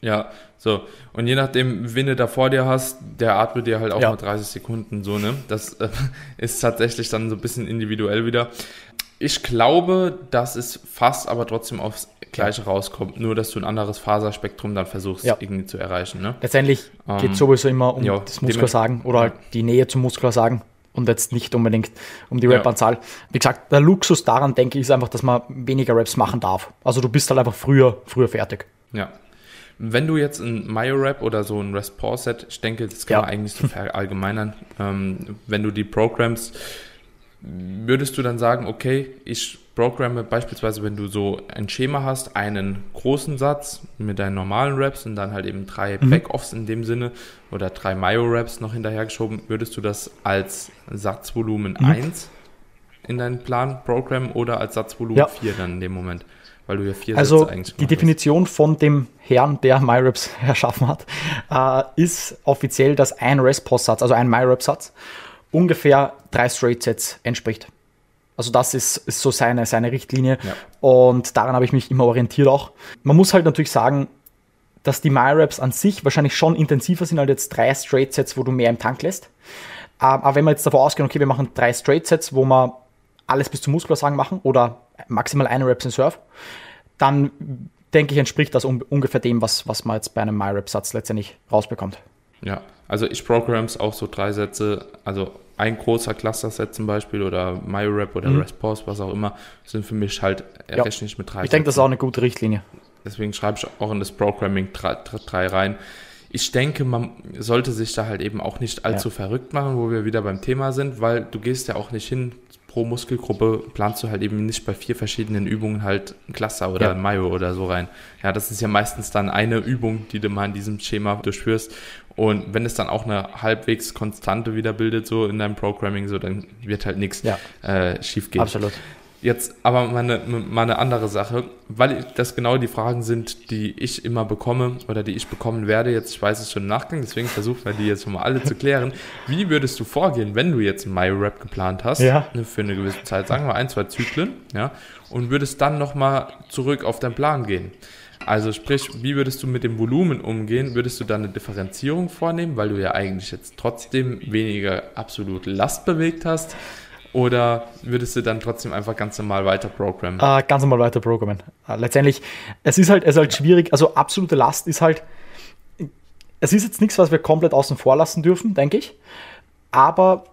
Ja, so. Und je nachdem, wen du da vor dir hast, der atmet dir halt auch ja. mal 30 Sekunden so, ne? Das äh, ist tatsächlich dann so ein bisschen individuell wieder. Ich glaube, dass es fast aber trotzdem aufs Gleiche rauskommt, nur dass du ein anderes Faserspektrum dann versuchst ja. irgendwie zu erreichen. Ne? Letztendlich ähm, geht es sowieso immer um ja, das Muskelsagen oder halt die Nähe zum Muskelsagen und jetzt nicht unbedingt um die Rap-Anzahl. Ja. Wie gesagt, der Luxus daran, denke ich, ist einfach, dass man weniger Raps machen darf. Also du bist halt einfach früher, früher fertig. Ja, wenn du jetzt ein Majorap oder so ein REST-Set, ich denke, das kann ja. man eigentlich so verallgemeinern, ähm, wenn du die Programs, würdest du dann sagen, okay, ich programme beispielsweise, wenn du so ein Schema hast, einen großen Satz mit deinen normalen Raps und dann halt eben drei mhm. Backoffs in dem Sinne oder drei Mayo-Raps noch hinterhergeschoben, würdest du das als Satzvolumen mhm. 1 in deinen Plan programmen oder als Satzvolumen ja. 4 dann in dem Moment? Weil du ja vier also Sätze eigentlich die Definition hast. von dem Herrn, der MyRaps erschaffen hat, äh, ist offiziell, dass ein REST-Post-Satz, also ein MyRap-Satz, ungefähr drei Straight-Sets entspricht. Also das ist, ist so seine, seine Richtlinie ja. und daran habe ich mich immer orientiert auch. Man muss halt natürlich sagen, dass die MyRaps an sich wahrscheinlich schon intensiver sind als jetzt drei Straight-Sets, wo du mehr im Tank lässt. Ähm, aber wenn wir jetzt davor ausgehen, okay, wir machen drei Straight-Sets, wo wir alles bis zum Muskelversagen machen oder maximal eine Reps in Surf, dann denke ich, entspricht das un ungefähr dem, was, was man jetzt bei einem MyRap-Satz letztendlich rausbekommt. Ja, also ich programs auch so drei Sätze, also ein großer Cluster-Set zum Beispiel oder MyRap oder mhm. Response, was auch immer, sind für mich halt ja. rechne ich mit drei. Ich denke, das ist auch eine gute Richtlinie. Deswegen schreibe ich auch in das Programming drei, drei rein. Ich denke, man sollte sich da halt eben auch nicht allzu ja. verrückt machen, wo wir wieder beim Thema sind, weil du gehst ja auch nicht hin pro Muskelgruppe planst du halt eben nicht bei vier verschiedenen Übungen halt ein Cluster oder ja. ein Mayo oder so rein. Ja, das ist ja meistens dann eine Übung, die du mal in diesem Schema durchführst. Und wenn es dann auch eine halbwegs konstante wieder bildet, so in deinem Programming, so, dann wird halt nichts ja. äh, schief gehen. Absolut. Jetzt aber mal eine, mal eine andere Sache, weil das genau die Fragen sind, die ich immer bekomme oder die ich bekommen werde. Jetzt, ich weiß es schon im Nachgang, deswegen versuchen wir die jetzt schon mal alle zu klären. Wie würdest du vorgehen, wenn du jetzt MyRap geplant hast, ja. Ne, für eine gewisse Zeit, sagen wir ein, zwei Zyklen, ja, und würdest dann nochmal zurück auf deinen Plan gehen? Also sprich, wie würdest du mit dem Volumen umgehen? Würdest du da eine Differenzierung vornehmen, weil du ja eigentlich jetzt trotzdem weniger absolute Last bewegt hast? Oder würdest du dann trotzdem einfach ganz normal weiter programmen? Äh, ganz normal weiter programmen. Äh, letztendlich, es ist halt, es ist halt schwierig. Also absolute Last ist halt, es ist jetzt nichts, was wir komplett außen vor lassen dürfen, denke ich. Aber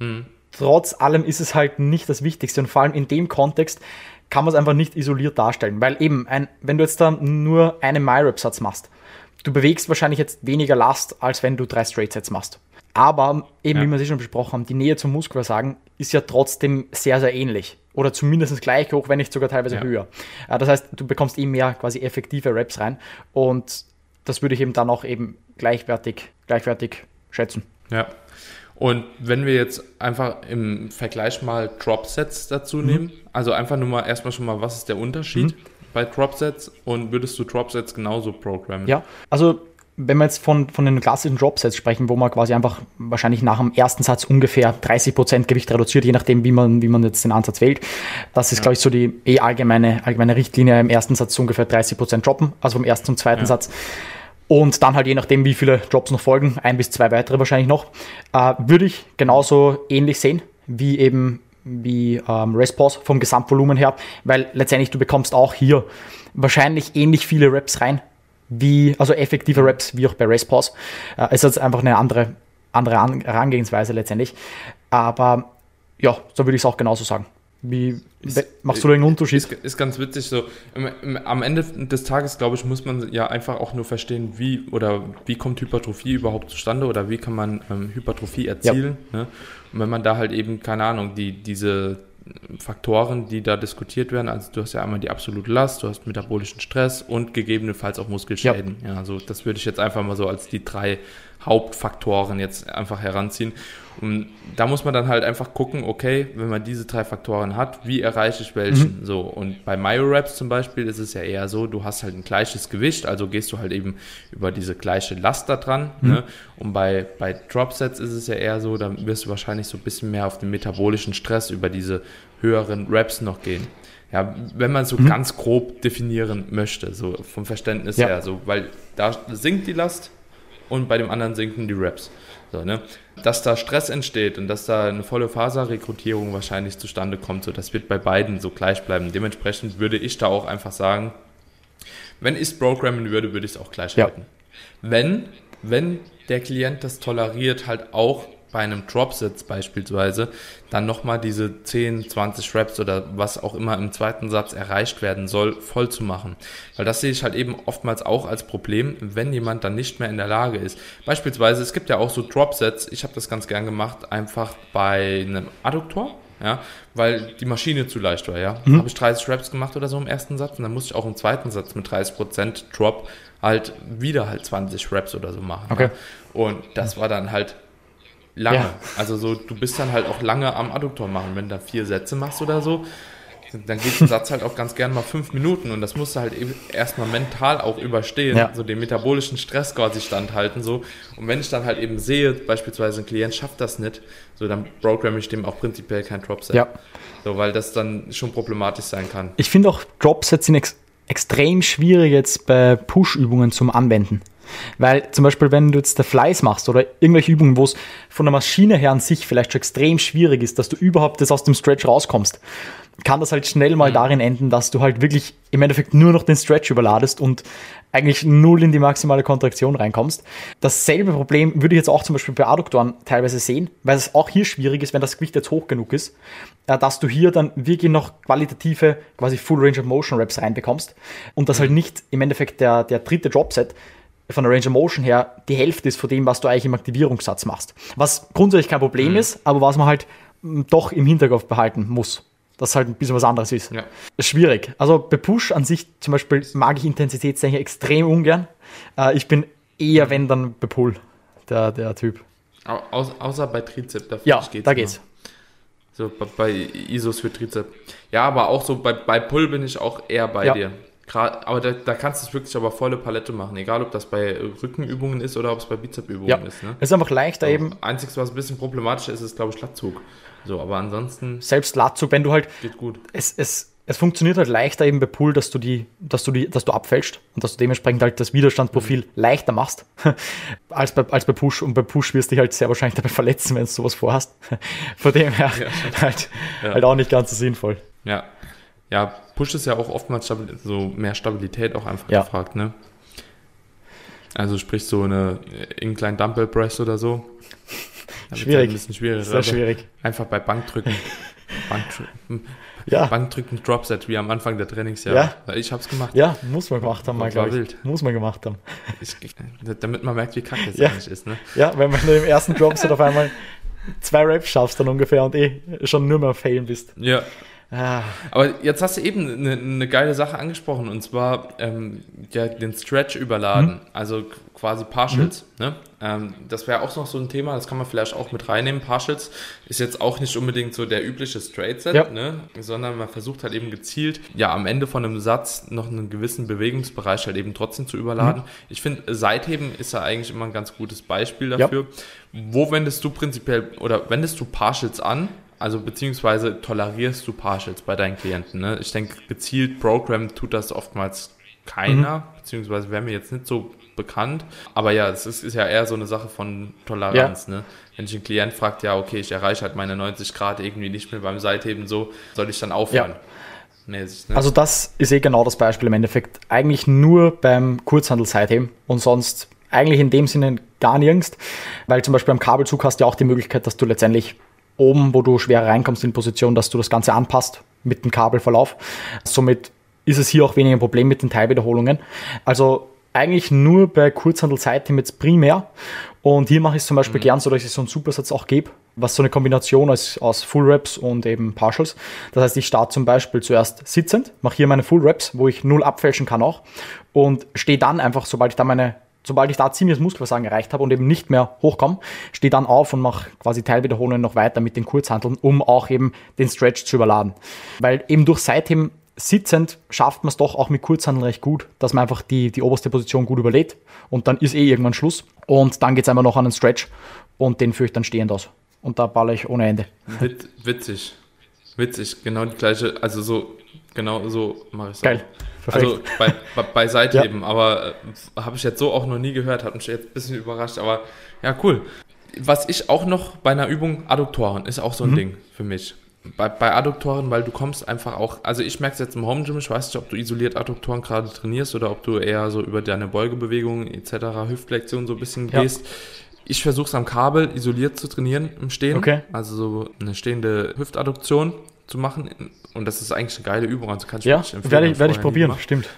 hm. trotz allem ist es halt nicht das Wichtigste. Und vor allem in dem Kontext kann man es einfach nicht isoliert darstellen. Weil eben, ein, wenn du jetzt da nur einen MyRap-Satz machst, du bewegst wahrscheinlich jetzt weniger Last, als wenn du drei Straight-Sets machst. Aber eben, ja. wie wir es schon besprochen haben, die Nähe zum Muskelversagen ist ja trotzdem sehr, sehr ähnlich. Oder zumindest gleich hoch, wenn nicht sogar teilweise ja. höher. Äh, das heißt, du bekommst eben mehr quasi effektive Raps rein. Und das würde ich eben dann auch eben gleichwertig, gleichwertig schätzen. Ja. Und wenn wir jetzt einfach im Vergleich mal Dropsets dazu mhm. nehmen, also einfach nur mal erstmal schon mal, was ist der Unterschied mhm. bei Dropsets und würdest du Dropsets genauso programmen? Ja, also wenn wir jetzt von, von den klassischen Dropsets sprechen, wo man quasi einfach wahrscheinlich nach dem ersten Satz ungefähr 30% Gewicht reduziert, je nachdem, wie man, wie man jetzt den Ansatz wählt. Das ist, ja. glaube ich, so die eh allgemeine, allgemeine Richtlinie im ersten Satz ungefähr 30% droppen, also vom ersten zum zweiten ja. Satz. und dann halt je nachdem, wie viele Drops noch folgen, ein bis zwei weitere wahrscheinlich noch, äh, würde ich genauso ähnlich sehen wie eben wie ähm, Respause vom Gesamtvolumen her, weil letztendlich du bekommst auch hier wahrscheinlich ähnlich viele Reps rein, wie, also effektive Reps wie auch bei Respause. Äh, es ist einfach eine andere, andere Herangehensweise letztendlich. Aber ja, so würde ich es auch genauso sagen. Wie ist, machst du den Unterschied? Ist, ist ganz witzig so. Am Ende des Tages, glaube ich, muss man ja einfach auch nur verstehen, wie oder wie kommt Hypertrophie überhaupt zustande oder wie kann man ähm, Hypertrophie erzielen. Ja. Ne? Und wenn man da halt eben, keine Ahnung, die, diese Faktoren, die da diskutiert werden. Also du hast ja einmal die absolute Last, du hast metabolischen Stress und gegebenenfalls auch Muskelschäden. Ja, ja also das würde ich jetzt einfach mal so als die drei Hauptfaktoren jetzt einfach heranziehen. Und da muss man dann halt einfach gucken, okay, wenn man diese drei Faktoren hat, wie erreiche ich welchen? Mhm. So, und bei Myoreps zum Beispiel ist es ja eher so, du hast halt ein gleiches Gewicht, also gehst du halt eben über diese gleiche Last da dran. Mhm. Ne? Und bei, bei Dropsets ist es ja eher so, da wirst du wahrscheinlich so ein bisschen mehr auf den metabolischen Stress über diese höheren Reps noch gehen. Ja, wenn man so mhm. ganz grob definieren möchte, so vom Verständnis ja. her, so, weil da sinkt die Last und bei dem anderen sinken die Reps. So, ne? Dass da Stress entsteht und dass da eine volle Faserrekrutierung wahrscheinlich zustande kommt, so das wird bei beiden so gleich bleiben. Dementsprechend würde ich da auch einfach sagen, wenn ich es programmen würde, würde ich es auch gleich ja. halten. Wenn, wenn der Klient das toleriert, halt auch bei einem Dropsitz beispielsweise dann nochmal diese 10, 20 Reps oder was auch immer im zweiten Satz erreicht werden soll, voll zu machen. Weil das sehe ich halt eben oftmals auch als Problem, wenn jemand dann nicht mehr in der Lage ist. Beispielsweise, es gibt ja auch so Dropsets, ich habe das ganz gern gemacht, einfach bei einem Adduktor, ja, weil die Maschine zu leicht war, ja. Mhm. Habe ich 30 Reps gemacht oder so im ersten Satz und dann musste ich auch im zweiten Satz mit 30% Drop halt wieder halt 20 Reps oder so machen. Okay. Ja. Und das war dann halt lange. Ja. Also so, du bist dann halt auch lange am Adduktor machen. Wenn du da vier Sätze machst oder so, dann geht ein Satz halt auch ganz gerne mal fünf Minuten und das musst du halt erstmal mental auch überstehen, ja. so den metabolischen Stress quasi standhalten, so. Und wenn ich dann halt eben sehe, beispielsweise ein Klient schafft das nicht, so, dann programme ich dem auch prinzipiell kein Dropset. Ja. So, weil das dann schon problematisch sein kann. Ich finde auch Dropsets sind ex extrem schwierig jetzt bei Push-Übungen zum Anwenden. Weil zum Beispiel, wenn du jetzt der Fleiß machst oder irgendwelche Übungen, wo es von der Maschine her an sich vielleicht schon extrem schwierig ist, dass du überhaupt das aus dem Stretch rauskommst, kann das halt schnell mal mhm. darin enden, dass du halt wirklich im Endeffekt nur noch den Stretch überladest und eigentlich null in die maximale Kontraktion reinkommst. Dasselbe Problem würde ich jetzt auch zum Beispiel bei Adduktoren teilweise sehen, weil es auch hier schwierig ist, wenn das Gewicht jetzt hoch genug ist, äh, dass du hier dann wirklich noch qualitative, quasi Full Range of Motion Reps reinbekommst und das halt mhm. nicht im Endeffekt der, der dritte Dropset von der Range of Motion her die Hälfte ist von dem, was du eigentlich im Aktivierungssatz machst. Was grundsätzlich kein Problem mhm. ist, aber was man halt doch im Hinterkopf behalten muss. Dass halt ein bisschen was anderes ist. Ja. Schwierig. Also bei Push an sich zum Beispiel mag ich Intensitätstechnik extrem ungern. Äh, ich bin eher, wenn dann bei Pull, der, der Typ. Au, außer bei Trizep, da, ja, geht's da geht's. So bei, bei ISOs für Trizep. Ja, aber auch so bei, bei Pull bin ich auch eher bei ja. dir. Aber da, da, kannst du es wirklich aber volle Palette machen, egal ob das bei Rückenübungen ist oder ob es bei Bizepübungen ja. ist. Ne? Ist einfach leichter so, eben. Einziges, was ein bisschen problematischer ist, ist, glaube ich, Latzug. So, aber ansonsten. Selbst Latzug, wenn du halt. Geht gut. Es, es, es funktioniert halt leichter eben bei Pull, dass du die, dass du die, dass du abfälschst und dass du dementsprechend halt das Widerstandsprofil mhm. leichter machst als bei, als bei Push. Und bei Push wirst du dich halt sehr wahrscheinlich dabei verletzen, wenn du sowas vorhast. Von dem her ja. Halt, ja. halt auch nicht ganz so sinnvoll. Ja, ja, Push ist ja auch oftmals so mehr Stabilität auch einfach ja. gefragt, ne? Also sprich so eine Incline Dumbbell Press oder so. Schwierig. Ein bisschen schwierig. Sehr schwierig. Einfach bei Bankdrücken. Bankdrücken. Ja. Bankdrücken Dropset wie am Anfang der Trainingsjahre. Ja. Ich hab's gemacht. Ja, muss man gemacht haben, mal, glaube ich. Wild. Muss man gemacht haben. Ich, damit man merkt, wie kacke es ja. eigentlich ist. Ne? Ja, wenn man im ersten Dropset auf einmal zwei Raps schaffst dann ungefähr und eh schon nur mehr failen bist. Ja. Ah. Aber jetzt hast du eben eine, eine geile Sache angesprochen und zwar ähm, ja, den Stretch überladen, mhm. also quasi Partials. Mhm. Ne? Ähm, das wäre auch noch so ein Thema, das kann man vielleicht auch mit reinnehmen. Partials ist jetzt auch nicht unbedingt so der übliche Straight Set, ja. ne? sondern man versucht halt eben gezielt, ja, am Ende von einem Satz noch einen gewissen Bewegungsbereich halt eben trotzdem zu überladen. Mhm. Ich finde, Seitheben ist ja eigentlich immer ein ganz gutes Beispiel dafür. Ja. Wo wendest du prinzipiell oder wendest du Partials an? Also beziehungsweise tolerierst du Partials bei deinen Klienten. Ne? Ich denke, gezielt Program tut das oftmals keiner, mhm. beziehungsweise wäre mir jetzt nicht so bekannt. Aber ja, es ist, ist ja eher so eine Sache von Toleranz. Ja. Ne? Wenn ich einen Klient fragt, ja, okay, ich erreiche halt meine 90 Grad irgendwie nicht mehr beim Seitheben so, soll ich dann aufhören? Ja. Mäßig, ne? Also das ist eh genau das Beispiel im Endeffekt. Eigentlich nur beim Kurzhandel-Seitheben und sonst eigentlich in dem Sinne gar nirgends, weil zum Beispiel am Kabelzug hast du ja auch die Möglichkeit, dass du letztendlich oben, wo du schwer reinkommst in Position, dass du das Ganze anpasst mit dem Kabelverlauf. Somit ist es hier auch weniger ein Problem mit den Teilwiederholungen. Also eigentlich nur bei Kurzhandel-Seitheben jetzt primär. Und hier mache ich es zum Beispiel mhm. gern so, dass ich so einen Supersatz auch gebe, was so eine Kombination ist aus Full Reps und eben Partials. Das heißt, ich starte zum Beispiel zuerst sitzend, mache hier meine Full Reps, wo ich null abfälschen kann auch und stehe dann einfach, sobald ich da meine sobald ich da ziemliches Muskelversagen erreicht habe und eben nicht mehr hochkomme, stehe dann auf und mache quasi Teilwiederholungen noch weiter mit den Kurzhanteln, um auch eben den Stretch zu überladen. Weil eben durch seitdem sitzend schafft man es doch auch mit Kurzhandeln recht gut, dass man einfach die, die oberste Position gut überlädt und dann ist eh irgendwann Schluss und dann geht es einfach noch an den Stretch und den führe ich dann stehend aus. Und da baller ich ohne Ende. Wit witzig. Witzig, genau die gleiche, also so, genau so mache ich es Geil. Auch. Perfekt. Also bei, bei, bei Seitheben, ja. aber äh, habe ich jetzt so auch noch nie gehört, hat mich jetzt ein bisschen überrascht, aber ja, cool. Was ich auch noch bei einer Übung, Adduktoren, ist auch so ein mhm. Ding für mich. Bei, bei Adduktoren, weil du kommst einfach auch, also ich merke es jetzt im Home Gym, ich weiß nicht, ob du isoliert Adduktoren gerade trainierst oder ob du eher so über deine Beugebewegungen etc., Hüftflexion so ein bisschen ja. gehst. Ich versuche es am Kabel isoliert zu trainieren im Stehen. Okay. Also so eine stehende Hüftadduktion zu machen. Und das ist eigentlich eine geile Übung, also kann ich ja, empfehlen. Werde ich, werde ich probieren, stimmt.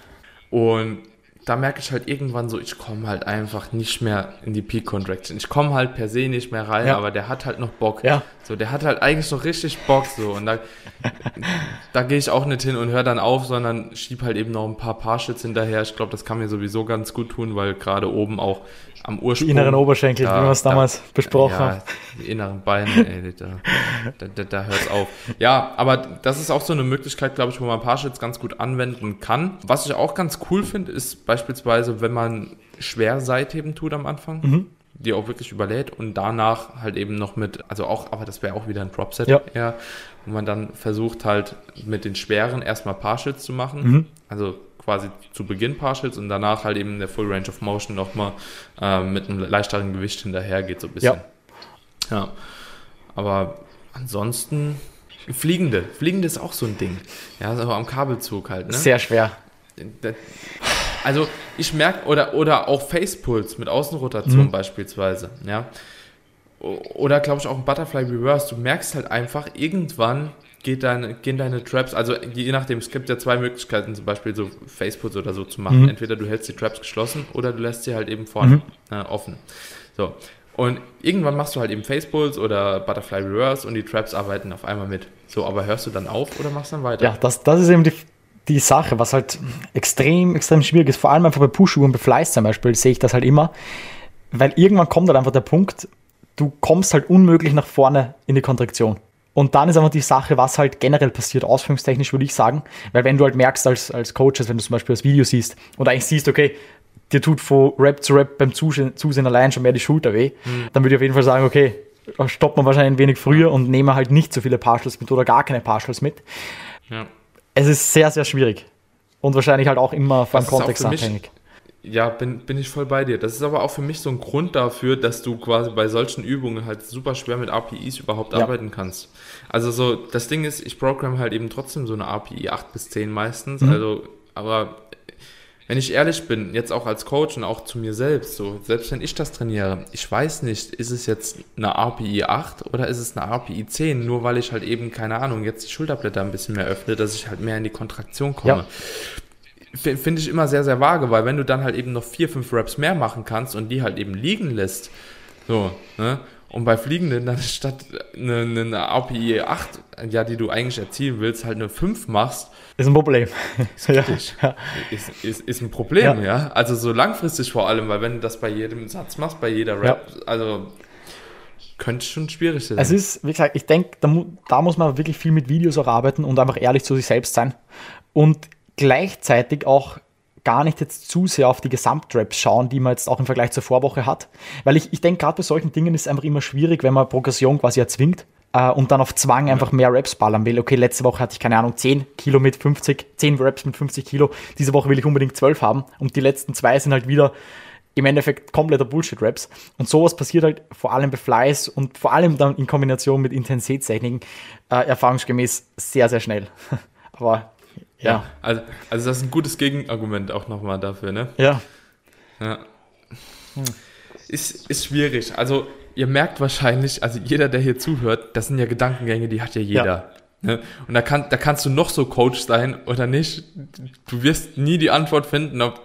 Und da merke ich halt irgendwann so, ich komme halt einfach nicht mehr in die Peak Contraction. Ich komme halt per se nicht mehr rein, ja. aber der hat halt noch Bock. Ja. So, der hat halt eigentlich noch richtig Bock so und da, da gehe ich auch nicht hin und höre dann auf, sondern schieb halt eben noch ein paar Partials hinterher. Ich glaube, das kann mir sowieso ganz gut tun, weil gerade oben auch am Ursprung. Die inneren Oberschenkel, da, wie wir es damals da, besprochen haben. Ja, die inneren Beine, ey, da, da, da, da hört es auf. Ja, aber das ist auch so eine Möglichkeit, glaube ich, wo man Partials ganz gut anwenden kann. Was ich auch ganz cool finde, ist beispielsweise, wenn man schwer Seitheben tut am Anfang. Mhm die auch wirklich überlädt und danach halt eben noch mit, also auch, aber das wäre auch wieder ein Dropset ja. eher, wo man dann versucht halt mit den schweren erstmal Partials zu machen. Mhm. Also quasi zu Beginn Partials und danach halt eben der Full Range of Motion nochmal äh, mit einem leichteren Gewicht hinterher geht, so ein bisschen. Ja. ja. Aber ansonsten, Fliegende. Fliegende ist auch so ein Ding. Ja, aber am Kabelzug halt, ne? Sehr schwer. Also ich merke, oder, oder auch Facepuls mit Außenrotation mhm. beispielsweise, ja. Oder glaube ich auch ein Butterfly Reverse. Du merkst halt einfach, irgendwann geht deine, gehen deine Traps, also je nachdem, es gibt ja zwei Möglichkeiten, zum Beispiel so Faceputs oder so zu machen. Mhm. Entweder du hältst die Traps geschlossen oder du lässt sie halt eben vorne mhm. äh, offen. So. Und irgendwann machst du halt eben Facepulls oder Butterfly Reverse und die Traps arbeiten auf einmal mit. So, aber hörst du dann auf oder machst dann weiter? Ja, das, das ist eben die, die Sache, was halt extrem, extrem schwierig ist. Vor allem einfach bei Push-Übungen, bei Fleiß zum Beispiel, sehe ich das halt immer. Weil irgendwann kommt halt einfach der Punkt, du kommst halt unmöglich nach vorne in die Kontraktion. Und dann ist einfach die Sache, was halt generell passiert, ausführungstechnisch würde ich sagen. Weil wenn du halt merkst als, als Coach, wenn du zum Beispiel das Video siehst und eigentlich siehst, okay, dir tut von Rap zu Rap beim Zusehen, Zusehen allein schon mehr die Schulter weh, mhm. dann würde ich auf jeden Fall sagen, okay, stoppt man wahrscheinlich ein wenig früher und nehme halt nicht so viele Partials mit oder gar keine Partials mit. Ja. Es ist sehr, sehr schwierig. Und wahrscheinlich halt auch immer vom Kontext abhängig. Ja, bin, bin ich voll bei dir. Das ist aber auch für mich so ein Grund dafür, dass du quasi bei solchen Übungen halt super schwer mit APIs überhaupt ja. arbeiten kannst. Also so, das Ding ist, ich programme halt eben trotzdem so eine API 8 bis 10 meistens. Mhm. Also, aber wenn ich ehrlich bin, jetzt auch als Coach und auch zu mir selbst, so, selbst wenn ich das trainiere, ich weiß nicht, ist es jetzt eine API 8 oder ist es eine API 10, nur weil ich halt eben, keine Ahnung, jetzt die Schulterblätter ein bisschen mehr öffne, dass ich halt mehr in die Kontraktion komme. Ja finde ich immer sehr, sehr vage, weil wenn du dann halt eben noch vier, fünf Raps mehr machen kannst und die halt eben liegen lässt, so, ne? Und bei Fliegenden dann statt eine, eine API 8, ja, die du eigentlich erzielen willst, halt eine 5 machst. Ist ein Problem. Ist, ja. ist, ist, ist, ein Problem, ja. ja. Also so langfristig vor allem, weil wenn du das bei jedem Satz machst, bei jeder Rap, ja. also könnte schon schwierig sein. Es ist, wie gesagt, ich denke, da, da muss man wirklich viel mit Videos auch arbeiten und einfach ehrlich zu sich selbst sein. Und gleichzeitig auch gar nicht jetzt zu sehr auf die Gesamtraps schauen, die man jetzt auch im Vergleich zur Vorwoche hat. Weil ich, ich denke, gerade bei solchen Dingen ist es einfach immer schwierig, wenn man Progression quasi erzwingt äh, und dann auf Zwang einfach mehr Raps ballern will. Okay, letzte Woche hatte ich, keine Ahnung, 10 Kilo mit 50, 10 Raps mit 50 Kilo. Diese Woche will ich unbedingt 12 haben. Und die letzten zwei sind halt wieder im Endeffekt kompletter Bullshit-Raps. Und sowas passiert halt vor allem bei Flies und vor allem dann in Kombination mit Intensitätstechniken äh, erfahrungsgemäß sehr, sehr schnell. Aber ja. also, also das ist ein gutes Gegenargument auch nochmal dafür, ne? Ja. Ja. Hm. Ist, ist schwierig. Also ihr merkt wahrscheinlich, also jeder, der hier zuhört, das sind ja Gedankengänge, die hat ja jeder. Ja. Ne? Und da, kann, da kannst du noch so Coach sein oder nicht. Du wirst nie die Antwort finden, ob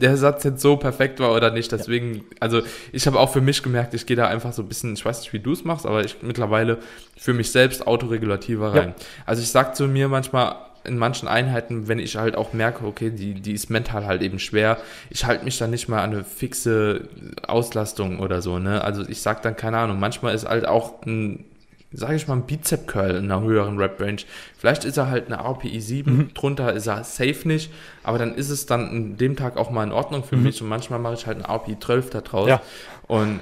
der Satz jetzt so perfekt war oder nicht. Deswegen, ja. also ich habe auch für mich gemerkt, ich gehe da einfach so ein bisschen, ich weiß nicht, wie du es machst, aber ich mittlerweile für mich selbst autoregulativer rein. Ja. Also ich sag zu mir manchmal, in manchen Einheiten, wenn ich halt auch merke, okay, die, die ist mental halt eben schwer, ich halte mich dann nicht mal an eine fixe Auslastung oder so, ne? Also ich sag dann, keine Ahnung, manchmal ist halt auch ein sage ich mal, ein Bizep-Curl in einer höheren Rep-Range. Vielleicht ist er halt eine RPI 7, mhm. drunter ist er safe nicht, aber dann ist es dann an dem Tag auch mal in Ordnung für mhm. mich und manchmal mache ich halt eine RPI 12 da draus. Ja. Und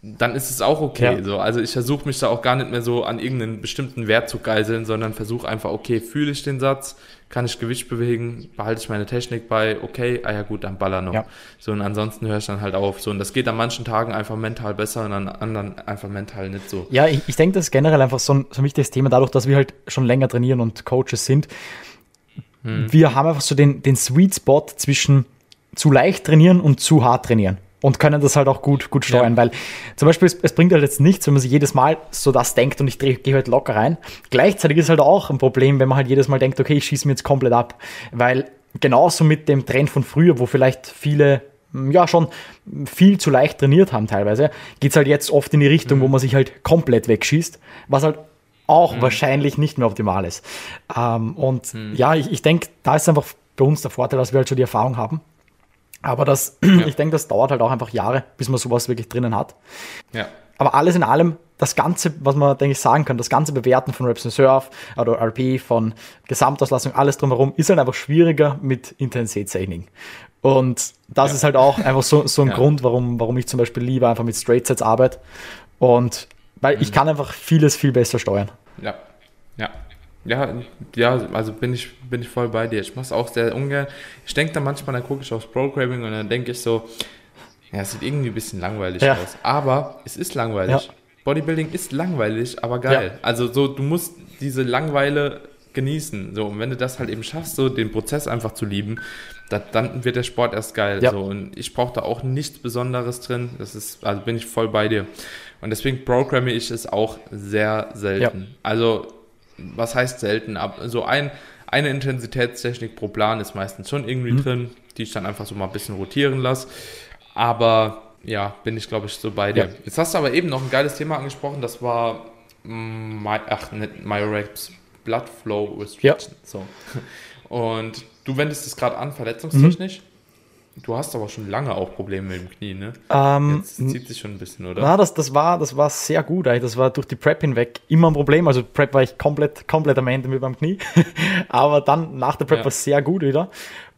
dann ist es auch okay. Ja. So. Also ich versuche mich da auch gar nicht mehr so an irgendeinen bestimmten Wert zu geiseln, sondern versuche einfach, okay, fühle ich den Satz, kann ich Gewicht bewegen, behalte ich meine Technik bei, okay, ah ja gut, dann baller noch. Ja. So und ansonsten höre ich dann halt auf. So und das geht an manchen Tagen einfach mental besser und an anderen einfach mental nicht so. Ja, ich, ich denke, das ist generell einfach so ein, so ein wichtiges Thema, dadurch, dass wir halt schon länger trainieren und Coaches sind. Hm. Wir haben einfach so den, den Sweet Spot zwischen zu leicht trainieren und zu hart trainieren und können das halt auch gut, gut steuern, ja. weil zum Beispiel, es, es, bringt halt jetzt nichts, wenn man sich jedes Mal so das denkt und ich gehe halt locker rein. Gleichzeitig ist halt auch ein Problem, wenn man halt jedes Mal denkt, okay, ich schieße mir jetzt komplett ab, weil genauso mit dem Trend von früher, wo vielleicht viele hm, ja schon viel zu leicht trainiert haben teilweise, geht's halt jetzt oft in die Richtung, mhm. wo man sich halt komplett wegschießt, was halt auch mhm. wahrscheinlich nicht mehr optimal ist. Ähm, und mhm. ja, ich, ich denke, da ist einfach bei uns der Vorteil, dass wir halt schon die Erfahrung haben aber das, ja. ich denke, das dauert halt auch einfach Jahre, bis man sowas wirklich drinnen hat. Ja. Aber alles in allem, das Ganze, was man, denke ich, sagen kann, das ganze Bewerten von Reps and Surf oder RP, von Gesamtauslastung, alles drumherum, ist halt einfach schwieriger mit Intensitätstechniken. Und das ja. ist halt auch einfach so, so ein ja. Grund, warum, warum ich zum Beispiel lieber einfach mit Straight Sets arbeite. Und weil mhm. ich kann einfach vieles viel besser steuern. Ja, ja, ja, ja, also bin ich, bin ich voll bei dir. Ich mache es auch sehr ungern. Ich denke dann manchmal, dann gucke ich aufs Programming und dann denke ich so, ja, es sieht irgendwie ein bisschen langweilig ja. aus. Aber es ist langweilig. Ja. Bodybuilding ist langweilig, aber geil. Ja. Also so, du musst diese Langweile genießen. So, und wenn du das halt eben schaffst, so den Prozess einfach zu lieben, dat, dann wird der Sport erst geil. So, und ich brauche da auch nichts Besonderes drin. Das ist, also bin ich voll bei dir. Und deswegen programme ich es auch sehr selten. Also was heißt selten, ab so ein, eine Intensitätstechnik pro Plan ist meistens schon irgendwie mhm. drin, die ich dann einfach so mal ein bisschen rotieren lasse. Aber ja, bin ich glaube ich so bei dir. Ja. Jetzt hast du aber eben noch ein geiles Thema angesprochen, das war My, ach, nicht MyReps Blood Flow Restriction. Ja. So. Und du wendest es gerade an, verletzungstechnisch. Mhm. Du hast aber schon lange auch Probleme mit dem Knie, ne? Ähm, Jetzt zieht sich schon ein bisschen, oder? Na, das, das, war, das war sehr gut. Eigentlich. Das war durch die Prep hinweg immer ein Problem. Also Prep war ich komplett, komplett am Ende mit meinem Knie. aber dann nach der Prep ja. war es sehr gut wieder.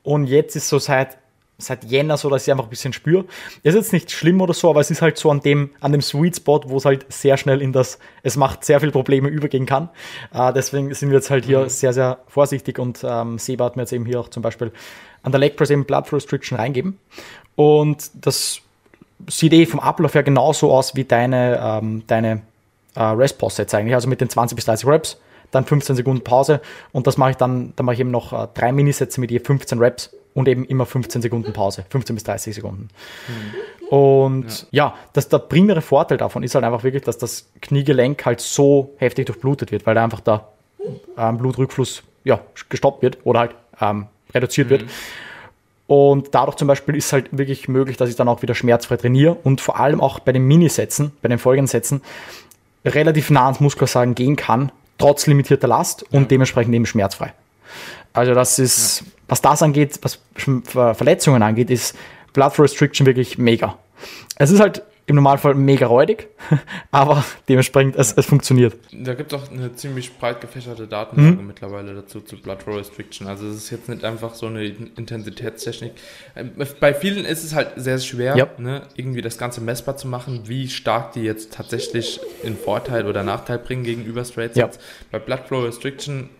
Und jetzt ist so seit, seit Jänner so, dass ich einfach ein bisschen spüre. Ist jetzt nicht schlimm oder so, aber es ist halt so an dem, an dem Sweet Spot, wo es halt sehr schnell in das, es macht sehr viele Probleme übergehen kann. Äh, deswegen sind wir jetzt halt hier mhm. sehr, sehr vorsichtig und ähm, Seba hat mir jetzt eben hier auch zum Beispiel an der Leg Press eben Blood Flow Restriction reingeben. Und das sieht eh vom Ablauf her genauso aus wie deine, ähm, deine äh, Rest-Pause-Sets eigentlich, also mit den 20 bis 30 Reps, dann 15 Sekunden Pause und das mache ich dann, dann mache ich eben noch äh, drei Minisätze mit je 15 Reps und eben immer 15 Sekunden Pause, 15 bis 30 Sekunden. Mhm. Und ja, ja das, der primäre Vorteil davon ist halt einfach wirklich, dass das Kniegelenk halt so heftig durchblutet wird, weil da einfach der ähm, Blutrückfluss ja, gestoppt wird oder halt ähm, reduziert mhm. wird. Und dadurch zum Beispiel ist halt wirklich möglich, dass ich dann auch wieder schmerzfrei trainiere und vor allem auch bei den Minisätzen, bei den folgenden Sätzen, relativ nah ans Muskelsagen gehen kann, trotz limitierter Last und ja. dementsprechend eben schmerzfrei. Also das ist, ja. was das angeht, was Verletzungen angeht, ist Blood Restriction wirklich mega. Es ist halt im Normalfall mega räudig, aber dementsprechend es, es funktioniert. Da gibt es auch eine ziemlich breit gefächerte Datenlage mhm. mittlerweile dazu zu Blood Flow Restriction. Also es ist jetzt nicht einfach so eine Intensitätstechnik. Ähm, bei vielen ist es halt sehr schwer, ja. ne, irgendwie das Ganze messbar zu machen, wie stark die jetzt tatsächlich in Vorteil oder Nachteil bringen gegenüber Straight Sets. Ja. Bei Blood Flow Restriction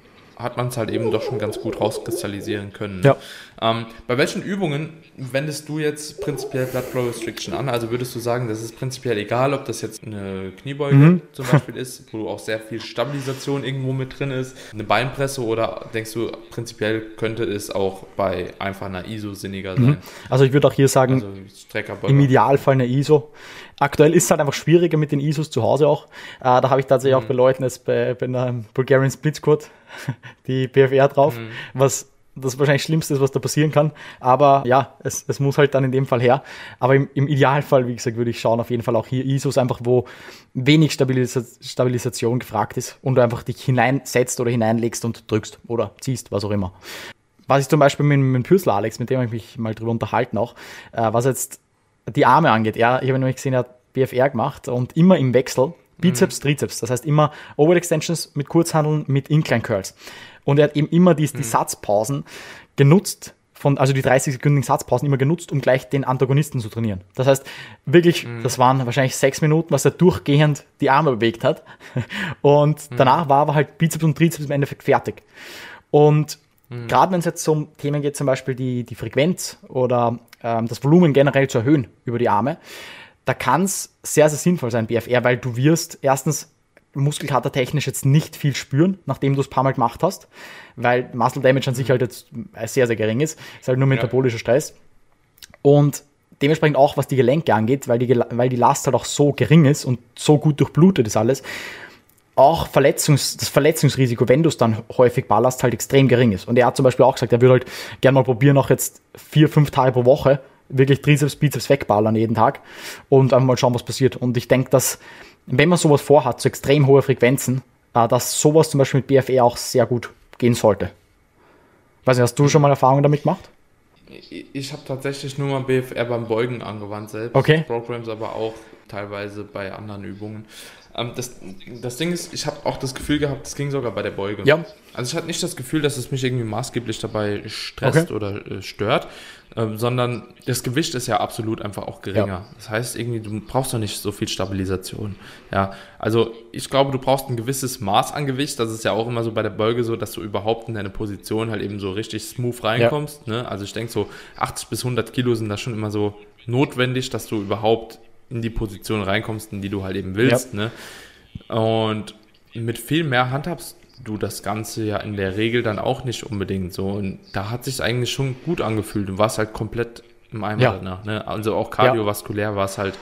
hat man es halt eben doch schon ganz gut rauskristallisieren können. Ja. Ähm, bei welchen Übungen wendest du jetzt prinzipiell Blood Flow Restriction an? Also würdest du sagen, das ist prinzipiell egal, ob das jetzt eine Kniebeuge Mhm. zum Beispiel ist, wo auch sehr viel Stabilisation irgendwo mit drin ist, eine Beinpresse oder denkst du, prinzipiell könnte es auch bei einfach einer ISO sinniger sein? Also ich würde auch hier sagen, Also im Idealfall eine ISO. Aktuell ist es halt einfach schwieriger mit den ISOs zu Hause auch. Äh, da habe ich tatsächlich auch bei Leuten jetzt bei, bei einem Bulgarian Split Squat die BFR drauf, was das wahrscheinlich Schlimmste ist, was da passieren kann. Aber ja, es, es muss halt dann in dem Fall her. Aber im, im Idealfall, wie gesagt, würde ich schauen, auf jeden Fall auch hier ISOs einfach, wo wenig Stabilisa Stabilisation gefragt ist und du einfach dich hineinsetzt oder hineinlegst und drückst oder ziehst, was auch immer. Was ich zum Beispiel mit, mit dem Pürsler Alex, mit dem habe ich mich mal drüber unterhalten auch, äh, was jetzt die Arme angeht. Ja, ich habe nämlich gesehen, er hat BFR gemacht und immer im Wechsel Bizeps, Trizeps. Das heißt immer Overhead Extensions mit Kurzhandeln, mit Incline Curls. Und er hat eben immer die, die Satzpausen genutzt, von, also die 30-sekündigen Satzpausen immer genutzt, um gleich den Antagonisten zu trainieren. Das heißt, wirklich, das waren wahrscheinlich sechs Minuten, was er durchgehend die Arme bewegt hat. Und danach war aber halt Bizeps und Trizeps im Endeffekt fertig. Und gerade wenn es jetzt um Themen geht, zum Beispiel die, die Frequenz oder ähm, das Volumen generell zu erhöhen über die Arme, da kann es sehr, sehr sinnvoll sein, BFR, weil du wirst erstens muskelkatertechnisch jetzt nicht viel spüren, nachdem du es ein paar Mal gemacht hast, weil Muscle Damage an sich halt jetzt sehr, sehr gering ist. Ist halt nur metabolischer Stress. Und dementsprechend auch, was die Gelenke angeht, weil die, weil die Last halt auch so gering ist und so gut durchblutet ist alles, auch Verletzungs, das Verletzungsrisiko, wenn du es dann häufig ballerst, halt extrem gering ist. Und er hat zum Beispiel auch gesagt, er würde halt gerne mal probieren, auch jetzt vier, fünf Tage pro Woche wirklich Trizeps, Bizeps wegballern jeden Tag und einfach mal schauen, was passiert. Und ich denke, dass, wenn man sowas vorhat, so extrem hohe Frequenzen, äh, dass sowas zum Beispiel mit BFE auch sehr gut gehen sollte. Weiß nicht, hast du schon mal Erfahrungen damit gemacht? Ich, habe tatsächlich nur mal BFR beim Beugen angewandt selbst. Okay. Programs aber auch teilweise bei anderen Übungen. Ähm, das, das Ding ist, ich habe auch das Gefühl gehabt, das ging sogar bei der Beuge. Ja. Also ich hatte nicht das Gefühl, dass es mich irgendwie maßgeblich dabei stresst Okay. oder äh, stört, ähm, sondern das Gewicht ist ja absolut einfach auch geringer. Ja. Das heißt, irgendwie, du brauchst doch nicht so viel Stabilisation. Ja, also ich glaube, du brauchst ein gewisses Maß an Gewicht. Das ist ja auch immer so bei der Beuge so, dass du überhaupt in deine Position halt eben so richtig smooth reinkommst. Ne? Also ich denke so 80 bis 100 Kilo sind da schon immer so notwendig, dass du überhaupt in die Position reinkommst, in die du halt eben willst. Ne? Und mit viel mehr handhabst du das Ganze ja in der Regel dann auch nicht unbedingt so. Und da hat sich eigentlich schon gut angefühlt. Du warst halt komplett im Eimer Ja. danach. Ne? Also auch kardiovaskulär war es halt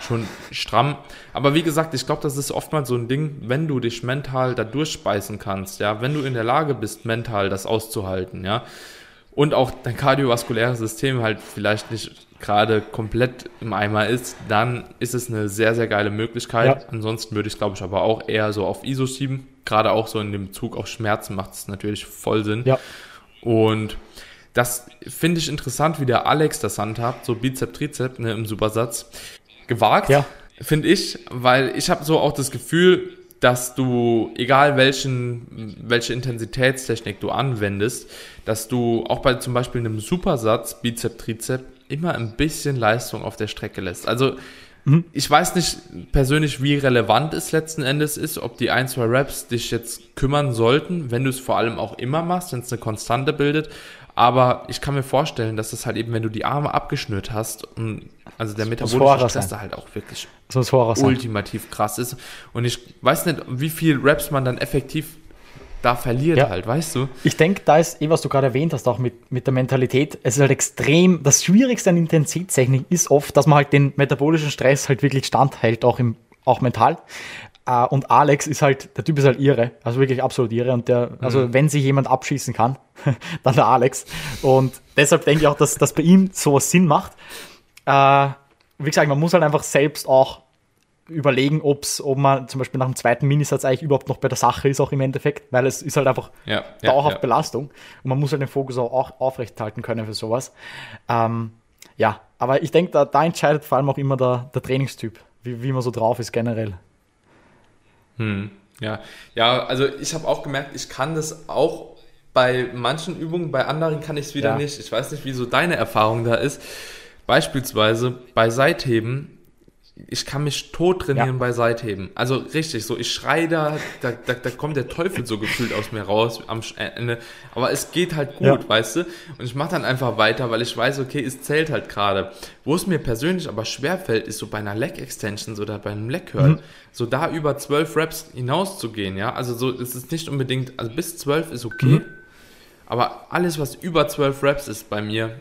schon stramm. Aber wie gesagt, ich glaube, das ist oftmals so ein Ding, wenn du dich mental da durchspeisen kannst, ja, wenn du in der Lage bist, mental das auszuhalten, ja, und auch dein kardiovaskuläres System halt vielleicht nicht gerade komplett im Eimer ist, dann ist es eine sehr, sehr geile Möglichkeit. Ja. Ansonsten würde ich es, glaube ich, aber auch eher so auf ISO schieben. Gerade auch so in dem Bezug auf Schmerzen macht es natürlich voll Sinn. Ja. Und das finde ich interessant, wie der Alex das handhabt, so Bizep, Trizep ne, im Supersatz. Gewagt, Ja. finde ich, weil ich habe so auch das Gefühl, dass du, egal welchen, welche Intensitätstechnik du anwendest, dass du auch bei zum Beispiel einem Supersatz, Bizep, Trizep, immer ein bisschen Leistung auf der Strecke lässt. Also ich weiß nicht persönlich, wie relevant es letzten Endes ist, ob die ein, zwei Raps dich jetzt kümmern sollten, wenn du es vor allem auch immer machst, wenn es eine Konstante bildet. Aber ich kann mir vorstellen, dass es halt eben, wenn du die Arme abgeschnürt hast, und also der metabolische Stress da halt auch wirklich Horror sein. ultimativ krass ist. Und ich weiß nicht, wie viel Raps man dann effektiv da verliert Ja. halt, weißt du? Ich denke, da ist eh, was du gerade erwähnt hast, auch mit, mit der Mentalität. Es ist halt extrem, das Schwierigste an Intensitätstechnik ist oft, dass man halt den metabolischen Stress halt wirklich standhält, auch, im, auch mental. Äh, Und Alex ist halt, der Typ ist halt irre, also wirklich absolut irre. Und der, also wenn sich jemand abschießen kann, dann der Alex. Und deshalb denke ich auch, dass das bei ihm sowas Sinn macht. Äh, wie gesagt, man muss halt einfach selbst auch überlegen, ob's, ob man zum Beispiel nach dem zweiten Minisatz eigentlich überhaupt noch bei der Sache ist, auch im Endeffekt, weil es ist halt einfach Ja, ja, dauerhaft ja. Belastung und man muss halt den Fokus auch, auch aufrechthalten können für sowas. Ähm, ja, aber ich denke, da, da entscheidet vor allem auch immer der, der Trainingstyp, wie, wie man so drauf ist generell. Ja, ja, also ich habe auch gemerkt, ich kann das auch bei manchen Übungen, bei anderen kann ich es wieder Ja. nicht. Ich weiß nicht, wie so deine Erfahrung da ist. Beispielsweise bei Seitheben ich kann mich tot trainieren ja. bei Seitheben. Also richtig, so ich schreie da, da, da, da kommt der Teufel so gefühlt aus mir raus am Ende. Aber es geht halt gut, ja. weißt du? Und ich mache dann einfach weiter, weil ich weiß, okay, es zählt halt gerade. Wo es mir persönlich aber schwer fällt, ist so bei einer Leg Extensions oder bei einem Leg Curl, mhm. so da über zwölf Reps hinaus zu gehen, ja. Also so es ist nicht unbedingt, also bis zwölf ist okay. Mhm. Aber alles, was über zwölf Reps ist bei mir,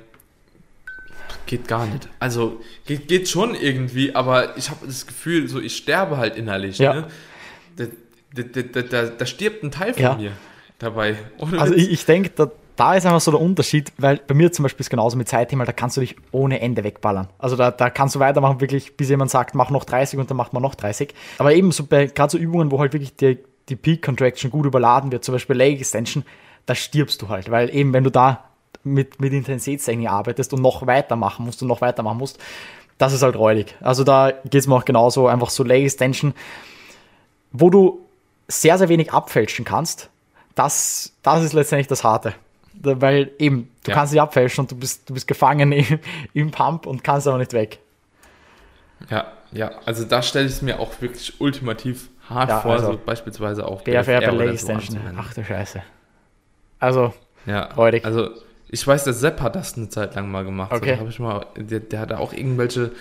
geht gar nicht. Also geht, geht schon irgendwie, aber ich habe das Gefühl, so ich sterbe halt innerlich. Ja. Ne? Da, da, da, da, stirbt ein Teil von ja. mir dabei. Ohne also ich, ich denke, da, da ist einfach so der Unterschied, weil bei mir zum Beispiel ist genauso mit Zeitthema, da kannst du dich ohne Ende wegballern. Also da, da kannst du weitermachen, wirklich, bis jemand sagt, mach noch 30 und dann macht man noch 30. Aber eben so bei gerade so Übungen, wo halt wirklich die, die Peak Contraction gut überladen wird, zum Beispiel Leg Extension, da stirbst du halt, weil eben wenn du da mit, mit Intensitätstechnik arbeitest und noch weitermachen musst und noch weitermachen musst, das ist halt räudig. Also da geht es mir auch genauso, einfach so Leg Extension, wo du sehr, sehr wenig abfälschen kannst, das, das ist letztendlich das Harte. Weil eben, du ja. kannst nicht abfälschen und du bist, du bist gefangen im, im Pump und kannst aber nicht weg. Ja, ja, also da stelle ich es mir auch wirklich ultimativ hart ja, vor, also so beispielsweise auch BFR bei Leg Extension. Ach du Scheiße. Also, ja, räudig. Also ich weiß, der Sepp hat das eine Zeit lang mal gemacht. Okay. So, ich mal, der, der hatte auch irgendwelche,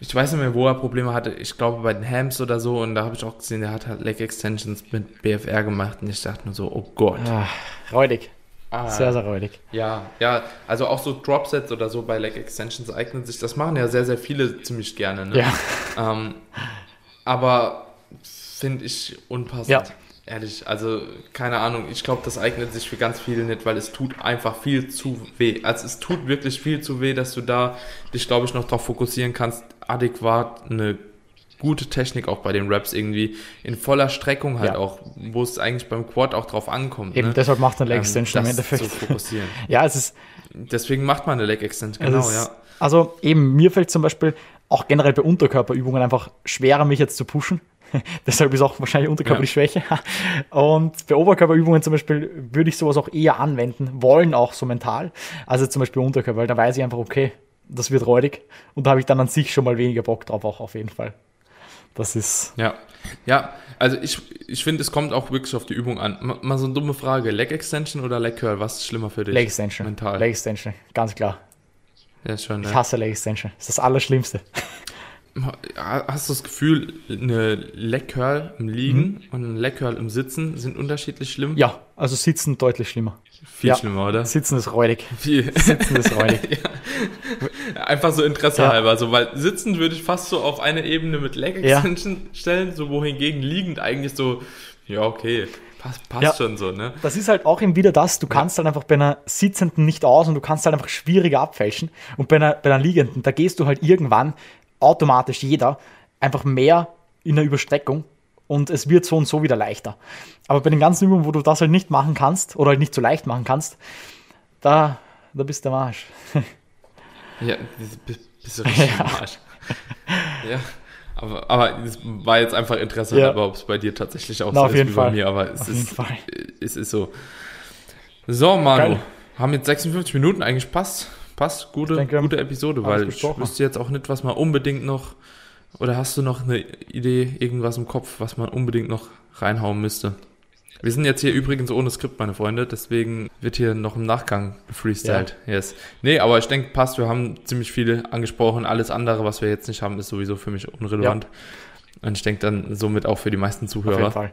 ich weiß nicht mehr, wo er Probleme hatte. Ich glaube bei den Hams oder so. Und da habe ich auch gesehen, der hat halt Leg Extensions mit BFR gemacht. Und ich dachte nur so, oh Gott. Ah, räudig. Ah, sehr, sehr räudig. Ja, ja, also auch so Dropsets oder so bei Leg Extensions eignen sich. Das machen ja sehr, sehr viele ziemlich gerne. Ne? Ja. Ähm, aber finde ich unpassend. Ja. Ehrlich, also keine Ahnung. Ich glaube, das eignet sich für ganz viele nicht, weil es tut einfach viel zu weh. Also es tut wirklich viel zu weh, dass du da dich, glaube ich, noch darauf fokussieren kannst, adäquat eine gute Technik auch bei den Raps irgendwie in voller Streckung halt ja. auch, wo es eigentlich beim Quad auch drauf ankommt. Eben, ne? deshalb macht eine Leg ähm, Extension ähm, im Endeffekt. Zu fokussieren. ja, es ist. Deswegen macht man eine Leg Extension, genau, ist, ja. Also eben, mir fällt zum Beispiel auch generell bei Unterkörperübungen einfach schwerer, mich jetzt zu pushen, Deshalb ist auch wahrscheinlich unterkörperliche Schwäche. Und bei Oberkörperübungen zum Beispiel würde ich sowas auch eher anwenden wollen, auch so mental. Also zum Beispiel Unterkörper, weil da weiß ich einfach, okay, das wird räudig. Und da habe ich dann an sich schon mal weniger Bock drauf, auch auf jeden Fall. Das ist. Ja, ja, also ich, ich finde, es kommt auch wirklich auf die Übung an. Mal, mal so eine dumme Frage: Leg Extension oder Leg Curl? Was ist schlimmer für dich? Leg Extension. Mental. Leg Extension, ganz klar. Ja, schon, ne? Ich hasse Leg Extension. Das ist das Allerschlimmste hast du das Gefühl, eine Leg Curl im Liegen mhm. und ein Leg Curl im Sitzen sind unterschiedlich schlimm? Ja, also Sitzen deutlich schlimmer. Viel ja. schlimmer, oder? Sitzen ist räudig. Viel. Sitzen ist räudig. ja. Einfach so Interesse ja. halber, so, weil Sitzen würde ich fast so auf eine Ebene mit Leg Extension stellen, so wohingegen liegend eigentlich so, ja, okay. Passt, passt ja, schon so, ne? Das ist halt auch eben wieder das, du kannst halt einfach bei einer Sitzenden nicht aus und du kannst halt einfach schwieriger abfälschen. Und bei einer, bei einer Liegenden, da gehst du halt irgendwann automatisch jeder einfach mehr in der Überstreckung und es wird so und so wieder leichter. Aber bei den ganzen Übungen, wo du das halt nicht machen kannst oder halt nicht so leicht machen kannst, da, da bist du am Arsch. Ja, bist, bist du richtig ja. am Arsch. Ja. Aber, aber es war jetzt einfach Interesse, ja. ob es bei dir tatsächlich auch Na, so auf ist jeden wie Fall. bei mir, aber es, ist, es ist so. So, Manu, Geil. haben jetzt 56 Minuten eigentlich passt passt. Gute, denke, gute Episode, weil ich wüsste jetzt auch nicht, was man unbedingt noch. Oder hast du noch eine Idee, irgendwas im Kopf, was man unbedingt noch reinhauen müsste? Wir sind jetzt hier übrigens ohne Skript, meine Freunde, deswegen wird hier noch im Nachgang gefreestylt. Ja. Yes. Nee, aber ich denke, passt, wir haben ziemlich viele angesprochen. Alles andere, was wir jetzt nicht haben, ist sowieso für mich unrelevant. Ja. Und ich denke dann somit auch für die meisten Zuhörer. Auf jeden Fall.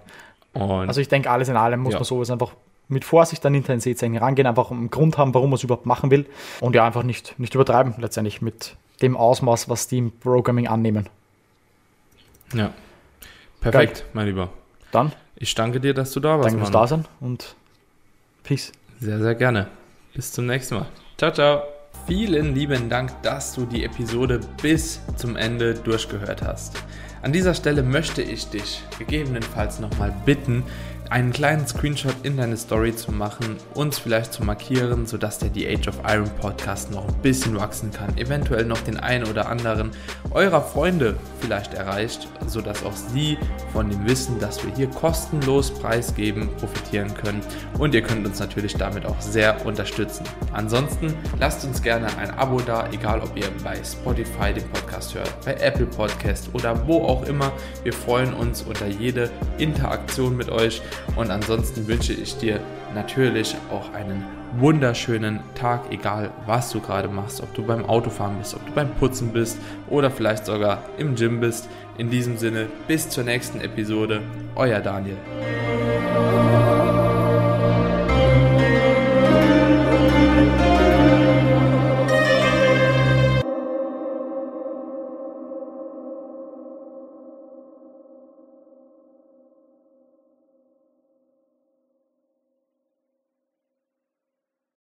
Und also ich denke, alles in allem muss ja. man sowas einfach mit Vorsicht an Intensitätstraining rangehen, einfach einen Grund haben, warum man es überhaupt machen will und ja, einfach nicht, nicht übertreiben letztendlich mit dem Ausmaß, was die im Programming annehmen. Ja, perfekt, Geil. mein Lieber. Dann. Ich danke dir, dass du da warst. Danke fürs Dasein und Peace. Sehr, sehr gerne. Bis zum nächsten Mal. Ciao, ciao. Vielen lieben Dank, dass du die Episode bis zum Ende durchgehört hast. An dieser Stelle möchte ich dich gegebenenfalls nochmal bitten, einen kleinen Screenshot in deine Story zu machen, uns vielleicht zu markieren, sodass der The Age of Iron Podcast noch ein bisschen wachsen kann, eventuell noch den einen oder anderen eurer Freunde vielleicht erreicht, sodass auch sie von dem Wissen, dass wir hier kostenlos preisgeben, profitieren können und ihr könnt uns natürlich damit auch sehr unterstützen. Ansonsten lasst uns gerne ein Abo da, egal ob ihr bei Spotify den Podcast hört, bei Apple Podcast oder wo auch immer. Wir freuen uns unter jede Interaktion mit euch und ansonsten wünsche ich dir natürlich auch einen wunderschönen Tag, egal was du gerade machst, ob du beim Autofahren bist, ob du beim Putzen bist oder vielleicht sogar im Gym bist. In diesem Sinne, bis zur nächsten Episode, euer Daniel.